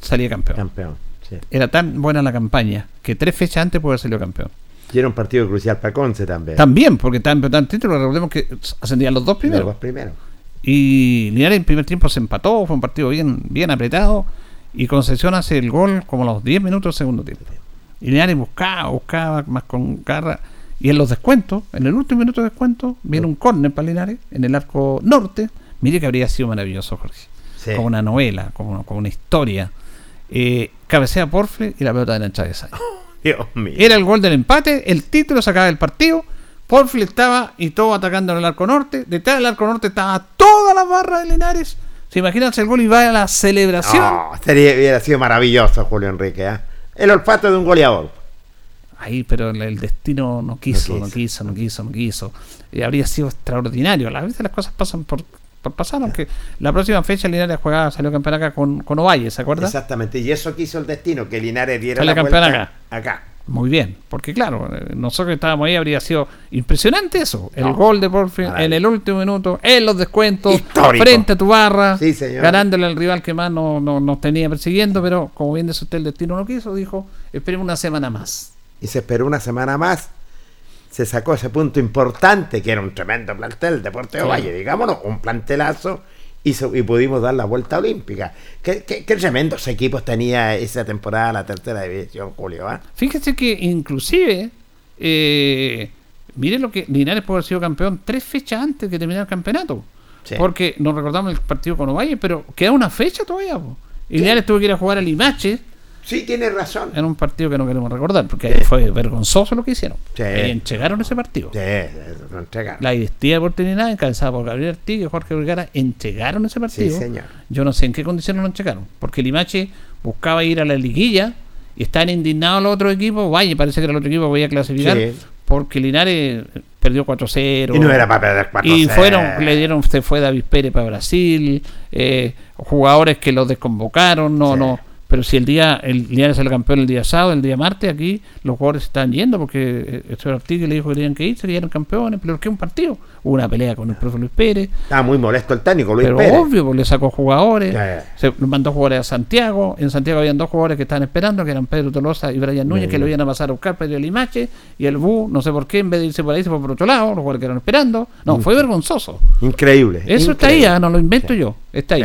salía campeón. Campeón. Sí. Era tan buena la campaña que tres fechas antes puede haber salido campeón. Y era un partido crucial para Conce también. También, porque empatados en título, recordemos que ascendían los dos Los primeros. dos primeros. Y Linares en primer tiempo se empató, fue un partido bien, bien apretado. Y Concepción hace el gol como a los 10 minutos del segundo tiempo. Y Linares buscaba, buscaba más con garra. Y en los descuentos, en el último minuto de descuento, viene un córner para Linares, en el arco norte. Mire que habría sido maravilloso, Jorge. Sí. Como una novela, como, como una historia. Eh, cabecea Porfle y la pelota de la travesaño. <laughs> Dios mío. Era el gol del empate, el título sacaba el partido. Porfli estaba y todo atacando en el arco norte. Detrás del arco norte estaba toda la barra de Linares. Se imaginan el gol y va a la celebración. Oh, sería, hubiera sido maravilloso, Julio Enrique. ¿ah? El olfato de un goleador. Ahí, pero el, destino no quiso, No no quiso. quiso, no quiso, no quiso. Y habría sido extraordinario. A veces las cosas pasan por, por pasar, aunque la próxima fecha Linares jugaba, salió campeón acá con, con Ovalle, ¿se acuerda? Exactamente. Y eso quiso el destino, que Linares diera Sale la campeón vuelta acá. acá. Muy bien, porque claro, eh, nosotros que estábamos ahí habría sido impresionante eso. El No, gol de Porfi maravilla. en el último minuto, en los descuentos, Histórico. frente a tu barra, Sí, ganándole al rival que más no- no- nos tenía persiguiendo, pero como bien dice usted, el destino no quiso, dijo, esperemos una semana más. Y se esperó una semana más. Se sacó ese punto importante, que era un tremendo plantel, Deporte Sí. Valle, digámonos, un plantelazo. Y, so- y pudimos dar la vuelta olímpica. ¿Qué, qué, qué tremendos equipos tenía esa temporada la tercera división, Julio? ¿ah? Fíjese que inclusive, eh, mire lo que Linares puede haber sido campeón tres fechas antes de que terminara el campeonato. Sí. Porque nos recordamos el partido con Ovalle, pero queda una fecha todavía. po. Y Linares tuvo que ir a jugar a Limache Sí, tiene razón. en un partido que no queremos recordar, porque fue vergonzoso lo que hicieron. Sí. Y entregaron ese partido. Sí, lo entregaron. La directiva de oportunidad, encabezada por Gabriel Artigue y Jorge Vergara, entregaron ese partido. Sí, señor. Yo no sé en qué condiciones lo entregaron, porque Limache buscaba ir a la liguilla y estaban indignados los otros equipos. Vaya, parece que el otro equipo podía clasificar, Sí. porque Linares perdió 4-0. Y no era para perder 4-0. Y fueron, le dieron, se fue David Pérez para Brasil, eh, jugadores que los desconvocaron, no, no. Pero si el día, el Linares es el campeón el día sábado, el día martes, aquí los jugadores están yendo porque eh, el señor Artigue le dijo que tenían que ir, se eran campeones, pero ¿qué un partido? Hubo una pelea con el profe Luis Pérez. Estaba muy molesto el técnico, Luis Pero Pérez. obvio, pues le sacó jugadores, se mandó jugadores a Santiago, en Santiago habían dos jugadores que estaban esperando, que eran Pedro Tolosa y Brian Núñez, que lo iban a pasar a buscar Pedro Limache, y el Bu, no sé por qué, en vez de irse por ahí, se fue por otro lado, los jugadores que eran esperando. No, Mm. fue vergonzoso. Increíble. Eso está ahí, ah, no lo invento yo, está ahí.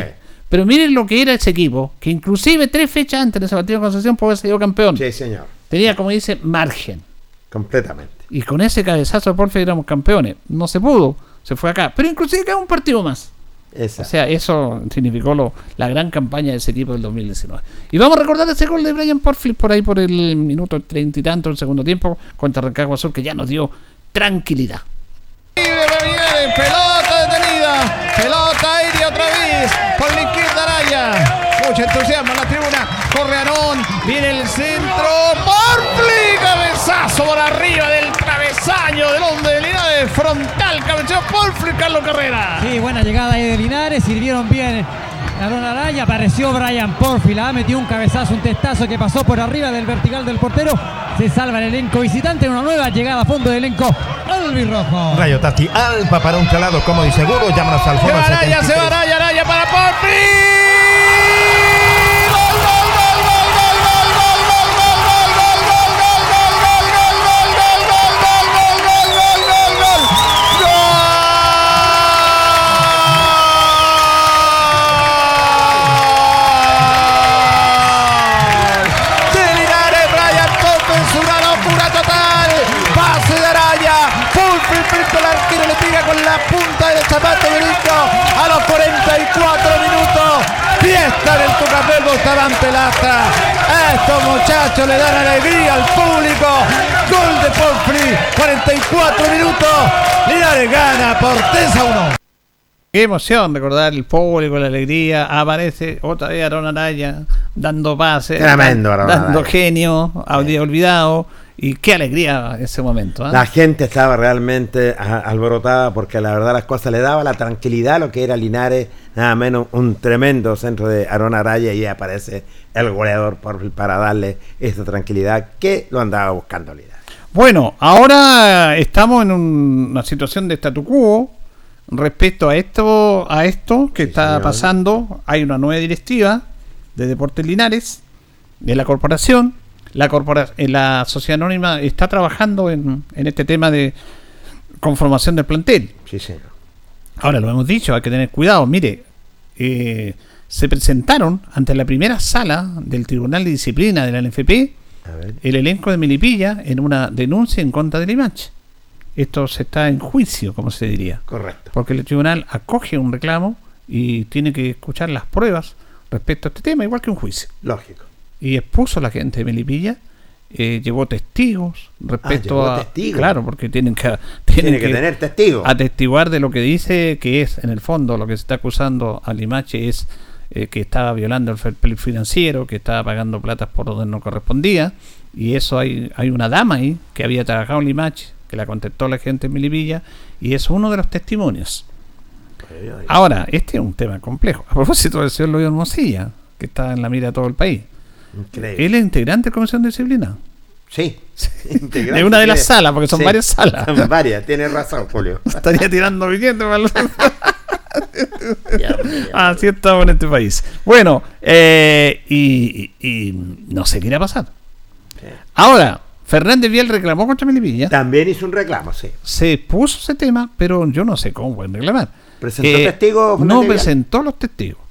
Pero miren lo que era ese equipo, que inclusive tres fechas antes de ese partido de Concepción puede haber sido campeón. Sí, señor. Tenía, como dice, margen. Completamente. Y con ese cabezazo de Porfi éramos campeones. No se pudo, se fue acá. Pero inclusive quedó un partido más. Esa. O sea, eso significó lo- la gran campaña de ese equipo del 2019. Y vamos a recordar ese gol de Brian Porfli por ahí por el minuto treinta y tanto, el segundo tiempo, contra Rancagua Sur, que ya nos dio tranquilidad. Pelota detenida. Pelota aérea otra vez. Por la izquierda Araya. Mucho entusiasmo en la tribuna. Corre Arón. Viene el centro. Porfli. Cabezazo por arriba del travesaño del hombre de Linares. Frontal. Cabeceó Porfli. Carlos Carrera. Sí, buena llegada ahí de Linares, sirvieron bien a Don Araya, apareció Brian Porfila, metió un cabezazo, un testazo que pasó por arriba del vertical del portero, se salva el elenco visitante, una nueva llegada a fondo del elenco albirrojo. Rayo Tati Alba para un traslado cómodo y seguro. Llámanos al Se foro va Araya, se 73. va Araya, Araya para Porfli. Del zapato a los 44 minutos. Fiesta del Tucapel Bustamante Lastra. Estos muchachos le dan alegría al público. Gol de Porfli. 44 minutos. Linares gana por 3 a 1. Qué emoción recordar el público, la alegría. Aparece otra vez Aaron Araya dando pases, Tremendo, Aaron dando Araya. genio, había olvidado. Y qué alegría ese momento. ¿ah? La gente estaba realmente alborotada porque la verdad las cosas le daba la tranquilidad a lo que era Linares, nada menos un tremendo centro de Aaron Araya y ahí aparece el goleador por- para darle esa tranquilidad que lo andaba buscando Linares. Bueno, ahora estamos en un- una situación de statu quo respecto a esto, a esto que está señor. pasando. Hay una nueva directiva de Deportes Linares, de la corporación. La, corpora- eh, la sociedad anónima está trabajando en, en este tema de conformación del plantel. Sí, señor. Ahora lo hemos dicho, hay que tener cuidado. Mire, eh, se presentaron ante la primera sala del Tribunal de Disciplina de la el elenco de Melipilla en una denuncia en contra de Limache. Esto se está en juicio, como se diría. Correcto. Porque el tribunal acoge un reclamo y tiene que escuchar las pruebas respecto a este tema, igual que un juicio. Lógico. Y expuso a la gente de Melipilla, eh, llevó testigos respecto llevó a. testigos. Claro, porque tienen que. <laughs> Tiene que tener testigos. Atestiguar de lo que dice que es, en el fondo, lo que se está acusando a Limache es eh, que estaba violando el fair play financiero, que estaba pagando platas por donde no correspondía. Y eso hay, hay una dama ahí que había trabajado en Limache, que la contestó la gente en Melipilla, y es uno de los testimonios. Ahora, este es un tema complejo. A propósito del señor Luis Hermosilla, que está en la mira de todo el país. Increíble. Él es integrante de la Comisión de Disciplina. Sí. De <laughs> una de las salas, porque son varias salas. Son varias, tienes razón, Julio. <laughs> Estaría tirando billetes para los- <laughs> Así estamos en este país. Bueno, eh, y, y- y no sé qué irá a pasar. Ahora, Fernández Vial reclamó contra Melipilla. También hizo un reclamo, sí. Se puso ese tema, pero yo no sé cómo pueden reclamar. ¿Presentó testigos, No presentó los testigos.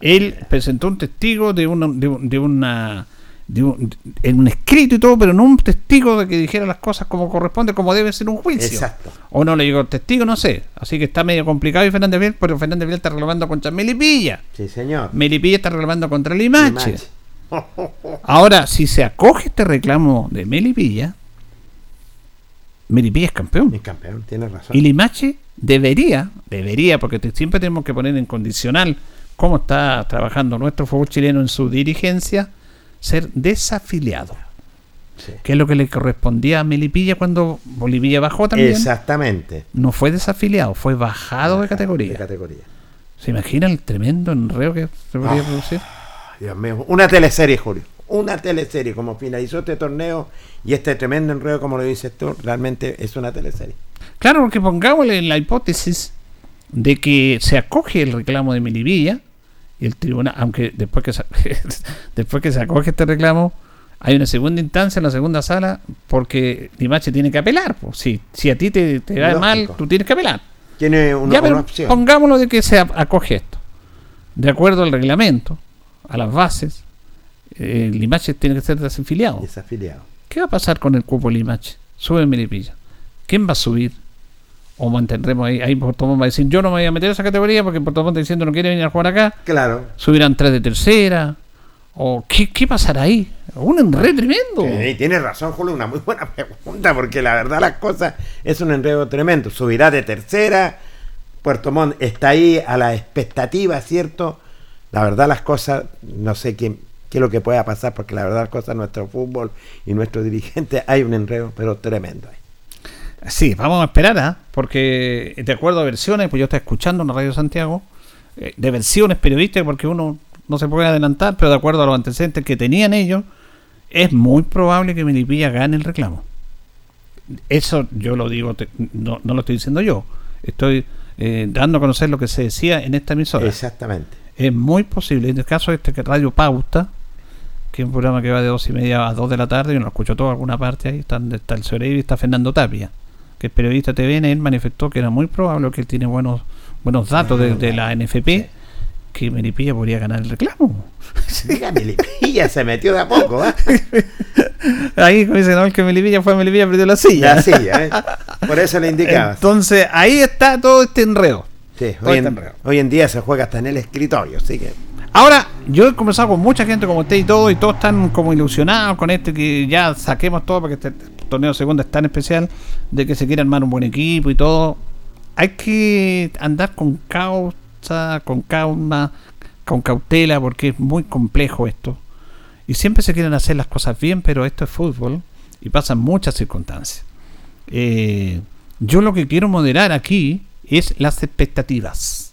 Él presentó un testigo de una, de, un- de una de un- en un escrito y todo, pero no un testigo de que dijera las cosas como corresponde, como debe ser un juicio. Exacto. O no le llegó el testigo, no sé. Así que está medio complicado y Fernández Vial, pero Fernández Vial está reclamando contra Melipilla. Sí, señor. Melipilla está reclamando contra Limache. Limache. <laughs> Ahora, si se acoge este reclamo de Melipilla, Melipilla es campeón. Es campeón, tienes razón. Y Limache debería, debería, porque te- siempre tenemos que poner en condicional cómo está trabajando nuestro fútbol chileno en su dirigencia, ser desafiliado. Que es lo que le correspondía a Melipilla cuando Bolivia bajó también. Exactamente. No fue desafiliado, fue bajado de categoría. De categoría. ¿Se imagina el tremendo enreo que se podría Ah. producir? Dios mío, una teleserie, Julio. Una teleserie, como finalizó este torneo y este tremendo enredo, como lo dices tú, realmente es una teleserie. Claro, porque pongámosle en la hipótesis de que se acoge el reclamo de Melipilla y el tribunal, aunque después que se, <laughs> después que se acoge este reclamo, hay una segunda instancia en la segunda sala porque Limache tiene que apelar. pues. Si, si a ti te, te va Lógico. mal, tú tienes que apelar. Tiene una, ya, pero opción. pongámoslo de que se acoge esto. De acuerdo al reglamento, a las bases, eh, Limache tiene que ser desafiliado. Desafiliado. ¿Qué va a pasar con el cupo Limache? Sube Melipilla. ¿Quién va a subir? O mantendremos ahí. Ahí Puerto Montt va a decir: Yo no me voy a meter a esa categoría porque Puerto Montt está diciendo no quiere venir a jugar acá. Claro. Subirán tres de tercera. ¿O qué, qué pasará ahí? Un enredo tremendo. Sí, tienes razón, Julio, una muy buena pregunta, porque la verdad las cosas es un enredo tremendo. Subirá de tercera, Puerto Montt está ahí a la expectativa, ¿cierto? La verdad las cosas, no sé qué, qué es lo que pueda pasar, porque la verdad las cosas, nuestro fútbol y nuestros dirigentes, <laughs> hay un enredo, pero tremendo. ahí. Sí, vamos a esperar, ¿ah? porque de acuerdo a versiones, pues yo estoy escuchando en la Radio Santiago, eh, de versiones periodísticas, porque uno no se puede adelantar, pero de acuerdo a los antecedentes que tenían ellos, es muy probable que Melipilla gane el reclamo. Eso yo lo digo, te- no, no lo estoy diciendo yo, estoy eh, dando a conocer lo que se decía en esta emisora. Exactamente. Es muy posible, en el caso este que Radio Pauta, que es un programa que va de dos y media a dos de la tarde, yo no lo escucho todo alguna parte, ahí está, está el y está Fernando Tapia, que es periodista TVN, él manifestó que era muy probable que él tiene buenos buenos datos de, de la NFP, que Melipilla podría ganar el reclamo. Diga, Melipilla se metió de a poco, ¿ah? <laughs> Ahí como dice, no, el que Melipilla fue Melipilla perdió la silla. La silla, ¿eh? Por eso le indicaba. Entonces, ahí está todo este enredo. Sí, todo hoy, este en, enredo. hoy en día se juega hasta en el escritorio, así que... Ahora, yo he conversado con mucha gente como usted y todo, y todos están como ilusionados con este que ya saquemos todo porque este torneo de segunda es tan especial, de que se quiere armar un buen equipo y todo. Hay que andar con causa, con calma, con cautela, porque es muy complejo esto. Y siempre se quieren hacer las cosas bien, pero esto es fútbol y pasan muchas circunstancias. Eh, yo lo que quiero moderar aquí es las expectativas.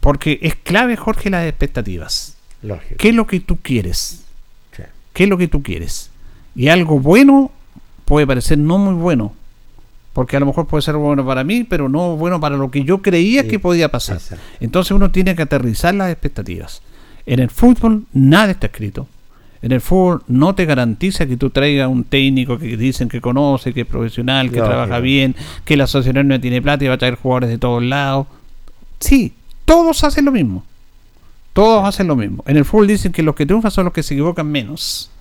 Porque es clave, Jorge, las expectativas. Lógico. ¿Qué es lo que tú quieres? Sí. ¿Qué es lo que tú quieres? Y algo bueno puede parecer no muy bueno. Porque a lo mejor puede ser bueno para mí, pero no bueno para lo que yo creía que podía pasar. exacto. Entonces uno tiene que aterrizar las expectativas. En el fútbol nada está escrito. En el fútbol no te garantiza que tú traigas un técnico que dicen que conoce, que es profesional, que trabaja bien, que la asociación no tiene plata y va a traer jugadores de todos lados. Sí, todos hacen lo mismo. Todos hacen lo mismo. En el fútbol dicen que los que triunfan son los que se equivocan menos.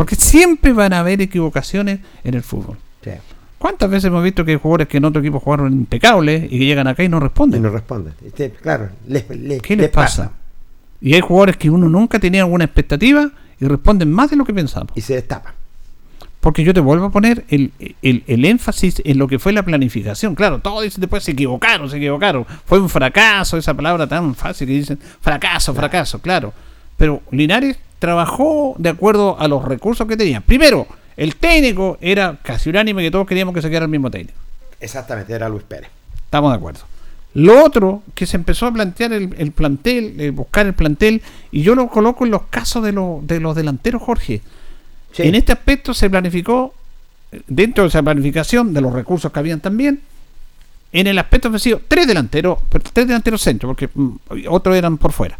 Porque siempre van a haber equivocaciones en el fútbol. Sí. ¿Cuántas veces hemos visto que hay jugadores que en otro equipo jugaron impecables y que llegan acá y no responden? Y no responden. Este, claro, les, les- ¿Qué les, les pasa? Y hay jugadores que uno nunca tenía alguna expectativa y responden más de lo que pensamos. Y se destapan. Porque yo te vuelvo a poner el, el- el énfasis en lo que fue la planificación. Claro, todos dicen después se equivocaron, se equivocaron. Fue un fracaso, esa palabra tan fácil que dicen fracaso, fracaso, claro. Pero Linares trabajó de acuerdo a los recursos que tenía. Primero, el técnico era casi unánime que todos queríamos que se quedara el mismo técnico. Exactamente, era Luis Pérez. Estamos de acuerdo. Lo otro, que se empezó a plantear el, el plantel, eh, buscar el plantel, y yo lo coloco en los casos de, los de los delanteros, Jorge. Sí. En este aspecto se planificó, eh, dentro de esa planificación, de los recursos que habían también, en el aspecto ofensivo, tres delanteros, tres delanteros centro, porque mm, otros eran por fuera.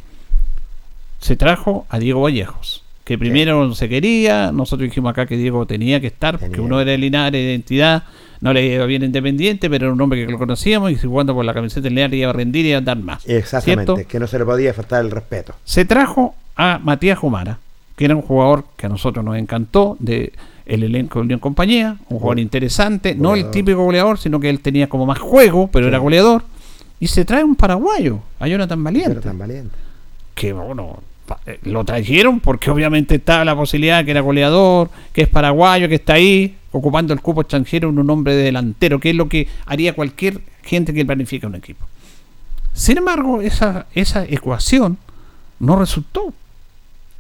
Se trajo a Diego Vallejos, que primero no se quería, nosotros dijimos acá que Diego tenía que estar, porque Tenía. uno era el Linares de identidad, no le iba bien independiente, pero era un hombre que lo conocíamos y jugando por la camiseta del Linares iba a rendir y a dar más. Exactamente, ¿cierto? que no se le podía faltar el respeto. Se trajo a Matías Jumara, que era un jugador que a nosotros nos encantó, de el elenco de Unión Compañía, un jugador interesante, no el típico goleador, sino que él tenía como más juego, pero era goleador. Y se trae un paraguayo, a Jonathan Valiente. Jonathan Valiente. Que bueno, lo trajeron porque obviamente estaba la posibilidad que era goleador, que es paraguayo, que está ahí, ocupando el cupo extranjero en un hombre de delantero, que es lo que haría cualquier gente que planifica un equipo. Sin embargo, esa, esa ecuación no resultó.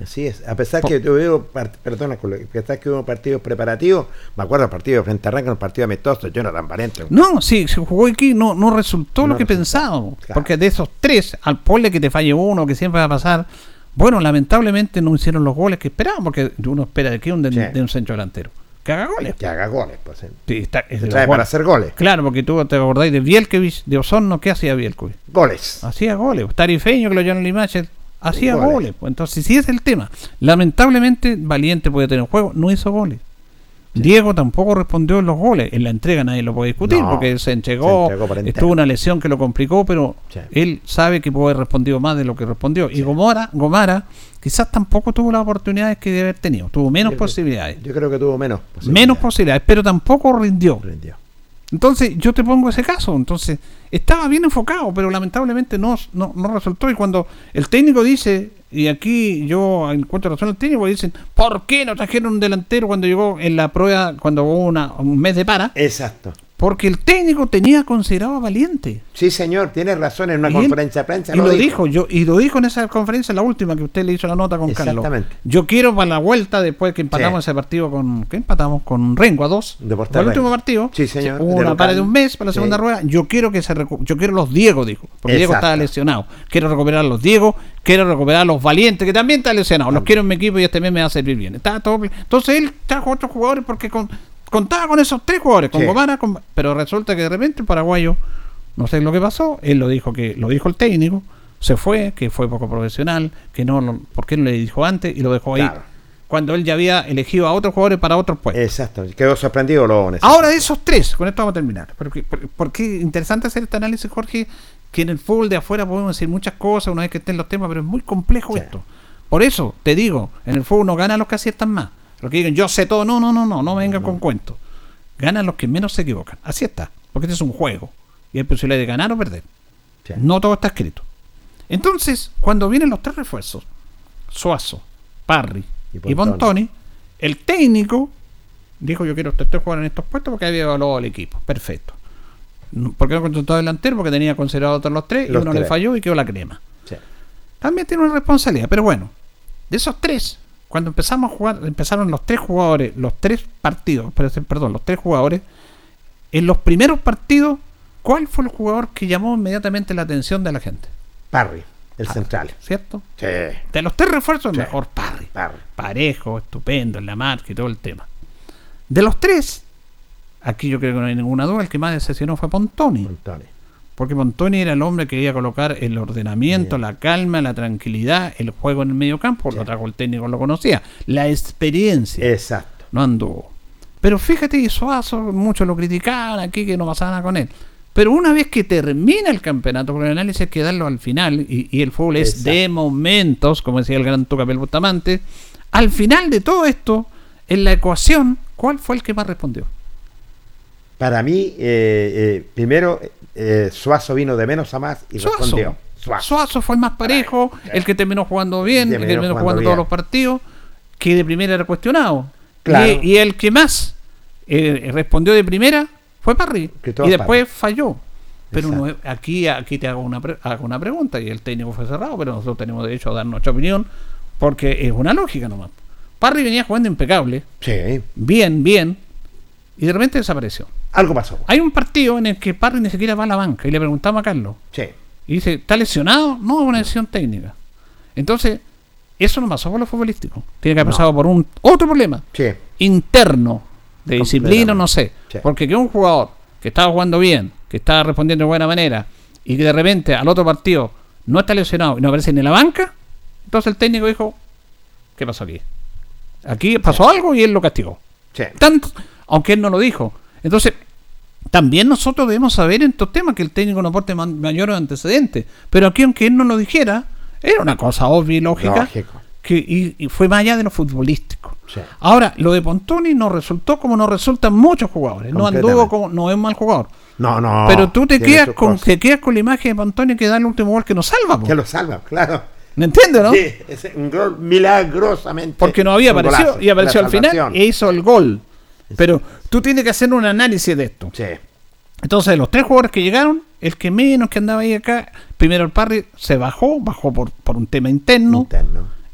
Así es, a pesar que tuvimos, part- perdona, a pesar que hubo partidos preparativos, me acuerdo del partido frente a Ranca, un partido amistoso, Jonathan Valiente. No, sí, se jugó aquí, no, no resultó No lo que resultó, pensábamos. Porque de esos tres, al pole que te falle uno, que siempre va a pasar, bueno, lamentablemente no hicieron los goles que esperaban, porque uno espera de que un, de, de un centro delantero. Que haga goles. Que haga goles, pues. Sí, está- es de trae los para hacer goles. Claro, porque tú te acordáis de Bielkevich, de Osorno, ¿qué hacía Bielkevich? Goles. Hacía goles. Tarifeño, que lo la imagen, hacía Goles. goles. Pues entonces, sí es el tema. Lamentablemente, Valiente puede tener juego, no hizo goles. Diego tampoco respondió en los goles. En la entrega nadie lo puede discutir No, porque se entregó, se entregó estuvo una lesión que lo complicó, pero él sabe que puede haber respondido más de lo que respondió. Y Gomara, Gomara quizás tampoco tuvo las oportunidades que debe haber tenido, tuvo menos Yo posibilidades. Yo creo que tuvo menos. Menos posibilidades, pero tampoco rindió. Rindió. Entonces, yo te pongo ese caso. Entonces, estaba bien enfocado, pero lamentablemente no, no, no resultó. Y cuando el técnico dice, y aquí yo encuentro razón al técnico, dicen, ¿por qué no trajeron un delantero cuando llegó en la prueba, cuando hubo una, un mes de para? Exacto. Porque el técnico tenía considerado a Valiente. Sí, señor, tiene razón en una Y conferencia de prensa. Y lo dijo. yo y lo dijo en esa conferencia, la última que usted le hizo la nota con Carlos. Exactamente. Yo quiero para la vuelta después que empatamos ese partido con ¿qué empatamos con Rengo a dos. Deportes Fue el último partido. Sí, señor, Hubo una para de un mes para la Sí. segunda rueda. Yo quiero que se recu- yo quiero los Diego dijo, porque Diego estaba lesionado. Quiero recuperar a los Diego, quiero recuperar a los Valientes que también están lesionados. Los quiero en mi equipo y este mes me va a servir bien. Estaba todo Entonces él trajo otros jugadores porque con- contaba con esos tres jugadores, con Sí. Gomara, con- pero resulta que de repente el paraguayo no sé lo que pasó, él lo dijo que lo dijo el técnico, se fue, que fue poco profesional, que no, lo- ¿por qué no le dijo antes y lo dejó ahí? Claro. Cuando él ya había elegido a otros jugadores para otros puestos. Exacto, quedó sorprendido Lobones. Ahora de esos tres, con esto vamos a terminar. Porque, por- porque interesante hacer este análisis, Jorge, que en el fútbol de afuera podemos decir muchas cosas una vez que estén los temas, pero es muy complejo esto. Por eso, te digo, en el fútbol no ganan los que aciertan más. Los que digan, yo sé todo, no, no, no, no, no vengan con cuentos. Ganan los que menos se equivocan. Así está. Porque este es un juego. Y hay posibilidad de ganar o perder. No todo está escrito. Entonces, cuando vienen los tres refuerzos, Suazo, Parry y Pontoni. Pontoni, el técnico dijo yo quiero estos tres jugadores en estos puestos porque había evaluado al equipo. Perfecto. ¿Por qué no contrató delantero? Porque tenía considerado a otros los tres y uno le falló y quedó la crema. Sí. También tiene una responsabilidad, pero bueno, de esos tres, cuando empezamos a jugar, empezaron los tres jugadores, los tres partidos, perdón, los tres jugadores, en los primeros partidos, ¿cuál fue el jugador que llamó inmediatamente la atención de la gente? Parry, el central. ¿Cierto? Sí. De los tres refuerzos, Sí. mejor Parry. Parry. Parejo, estupendo, en la marca y todo el tema. De los tres, aquí yo creo que no hay ninguna duda, el que más decepcionó fue Pontoni. Porque Pontoni era el hombre que iba a colocar el ordenamiento, la calma, la tranquilidad, el juego en el medio campo. Lo trajo el técnico, lo conocía. La experiencia. Exacto. No anduvo. Pero fíjate, Suazo, muchos lo criticaban aquí, que no pasaba nada con él. Pero una vez que termina el campeonato, porque el análisis hay que darlo al final, y, y el fútbol es de momentos, como decía el gran Tucapel Bustamante, al final de todo esto, en la ecuación, ¿cuál fue el que más respondió? Para mí, eh, eh, primero, eh, Suazo vino de menos a más y Suazo. respondió. Suazo. fue el más parejo, el que terminó jugando bien, el que Terminó jugando jugando todos los partidos, que de primera era cuestionado. Claro. Y, y el que más eh, respondió de primera fue Parry. Y después Parry. falló. Pero no aquí, aquí te hago una, pre- hago una pregunta y el técnico fue cerrado, pero nosotros tenemos derecho a dar nuestra opinión porque es una lógica nomás. Parry venía jugando impecable, Sí. bien, bien, y de repente desapareció. Algo pasó. Hay un partido en el que Parry ni siquiera va a la banca y le preguntamos a Carlos. Sí. Y dice, ¿está lesionado? No, es una lesión técnica. Entonces, eso no pasó por lo futbolístico. Tiene que haber No. pasado por un otro problema Sí. interno, de disciplina, no sé. Sí. Porque que un jugador que estaba jugando bien, que estaba respondiendo de buena manera, y que de repente al otro partido no está lesionado y no aparece ni en la banca, entonces el técnico dijo, ¿qué pasó aquí? Aquí pasó algo y él lo castigó. Sí. Tanto, aunque él no lo dijo. Entonces, también nosotros debemos saber en estos temas que el técnico no aporte mayores antecedentes. Pero aquí, aunque él no lo dijera, era una cosa obvia y lógica. Lógico. que, y, y fue más allá de lo futbolístico. Ahora, lo de Pontoni no resultó como no resultan muchos jugadores. No anduvo como, no es mal jugador. No, no. Pero tú te quedas con, te quedas con la imagen de Pontoni que da el último gol que nos salva. po. Que lo salva, claro. ¿Me entiendes, no? Sí, es un gol milagrosamente. Porque no había aparecido golazo, y apareció al final e hizo el gol. Pero tú tienes que hacer un análisis de esto. Entonces, los tres jugadores que llegaron, el que menos que andaba ahí acá, primero el Parry se bajó, bajó por, por un tema interno.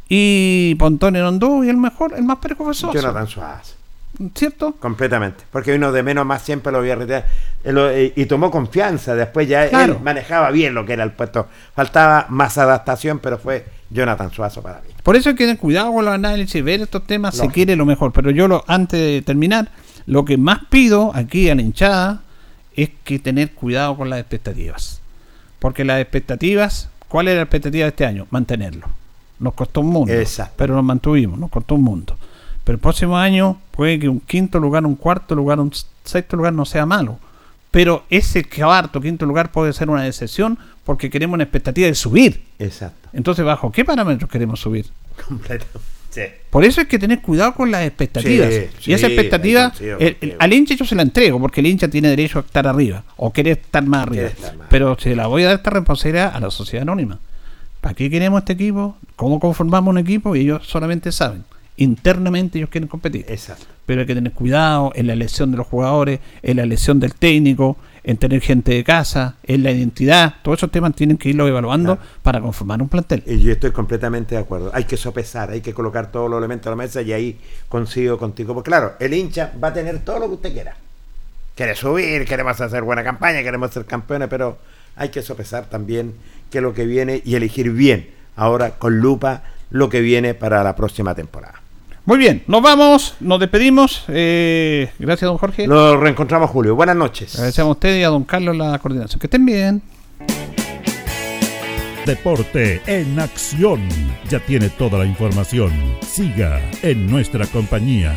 Y Pontoni no anduvo y el mejor, el más parejo fue Sosa. Jonathan Suárez. ¿Cierto? Completamente. Porque vino de menos más, siempre lo voy a retirar. Lo- eh, Y, tomó confianza. Después ya Claro. él manejaba bien lo que era el puesto. Faltaba más adaptación, pero fue Jonathan Suazo para mí. Por eso hay que tener cuidado con los análisis, ver estos temas, se quiere lo mejor. Pero yo, lo, antes de terminar, lo que más pido aquí a la hinchada es que tener cuidado con las expectativas. Porque las expectativas, ¿cuál era la expectativa de este año? Mantenerlo. Nos costó un mundo. Exacto. Pero nos mantuvimos, nos costó un mundo. Pero el próximo año puede que un quinto lugar, un cuarto lugar, un sexto lugar no sea malo. Pero ese cuarto, quinto lugar puede ser una decepción porque queremos una expectativa de subir. Exacto. Entonces, ¿bajo qué parámetros queremos subir? <laughs> Completo. Sí. Por eso hay que tener cuidado con las expectativas. Sí, y esa expectativa, el- el- al hincha yo se la entrego, porque el hincha tiene derecho a estar arriba, o quiere estar más arriba. Quiere estar más. Pero se la voy a dar esta responsabilidad a la sociedad anónima. ¿Para qué queremos este equipo? ¿Cómo conformamos un equipo? Y ellos solamente saben. Internamente ellos quieren competir. Exacto. Pero hay que tener cuidado en la elección de los jugadores, en la elección del técnico, en tener gente de casa, en la identidad. Todos esos temas tienen que irlo evaluando para conformar un plantel. Y yo estoy completamente de acuerdo. Hay que sopesar, hay que colocar todos los elementos a la mesa y ahí coincido contigo. Porque claro, el hincha va a tener todo lo que usted quiera. Quiere subir, queremos hacer buena campaña, queremos ser campeones, pero hay que sopesar también qué es lo que viene y elegir bien, ahora con lupa, lo que viene para la próxima temporada. Muy bien, nos vamos, nos despedimos. Eh, gracias, don Jorge. Nos reencontramos, Julio. Buenas noches. Agradecemos a usted y a don Carlos la coordinación. Que estén bien. Deporte en acción. Ya tiene toda la información. Siga en nuestra compañía.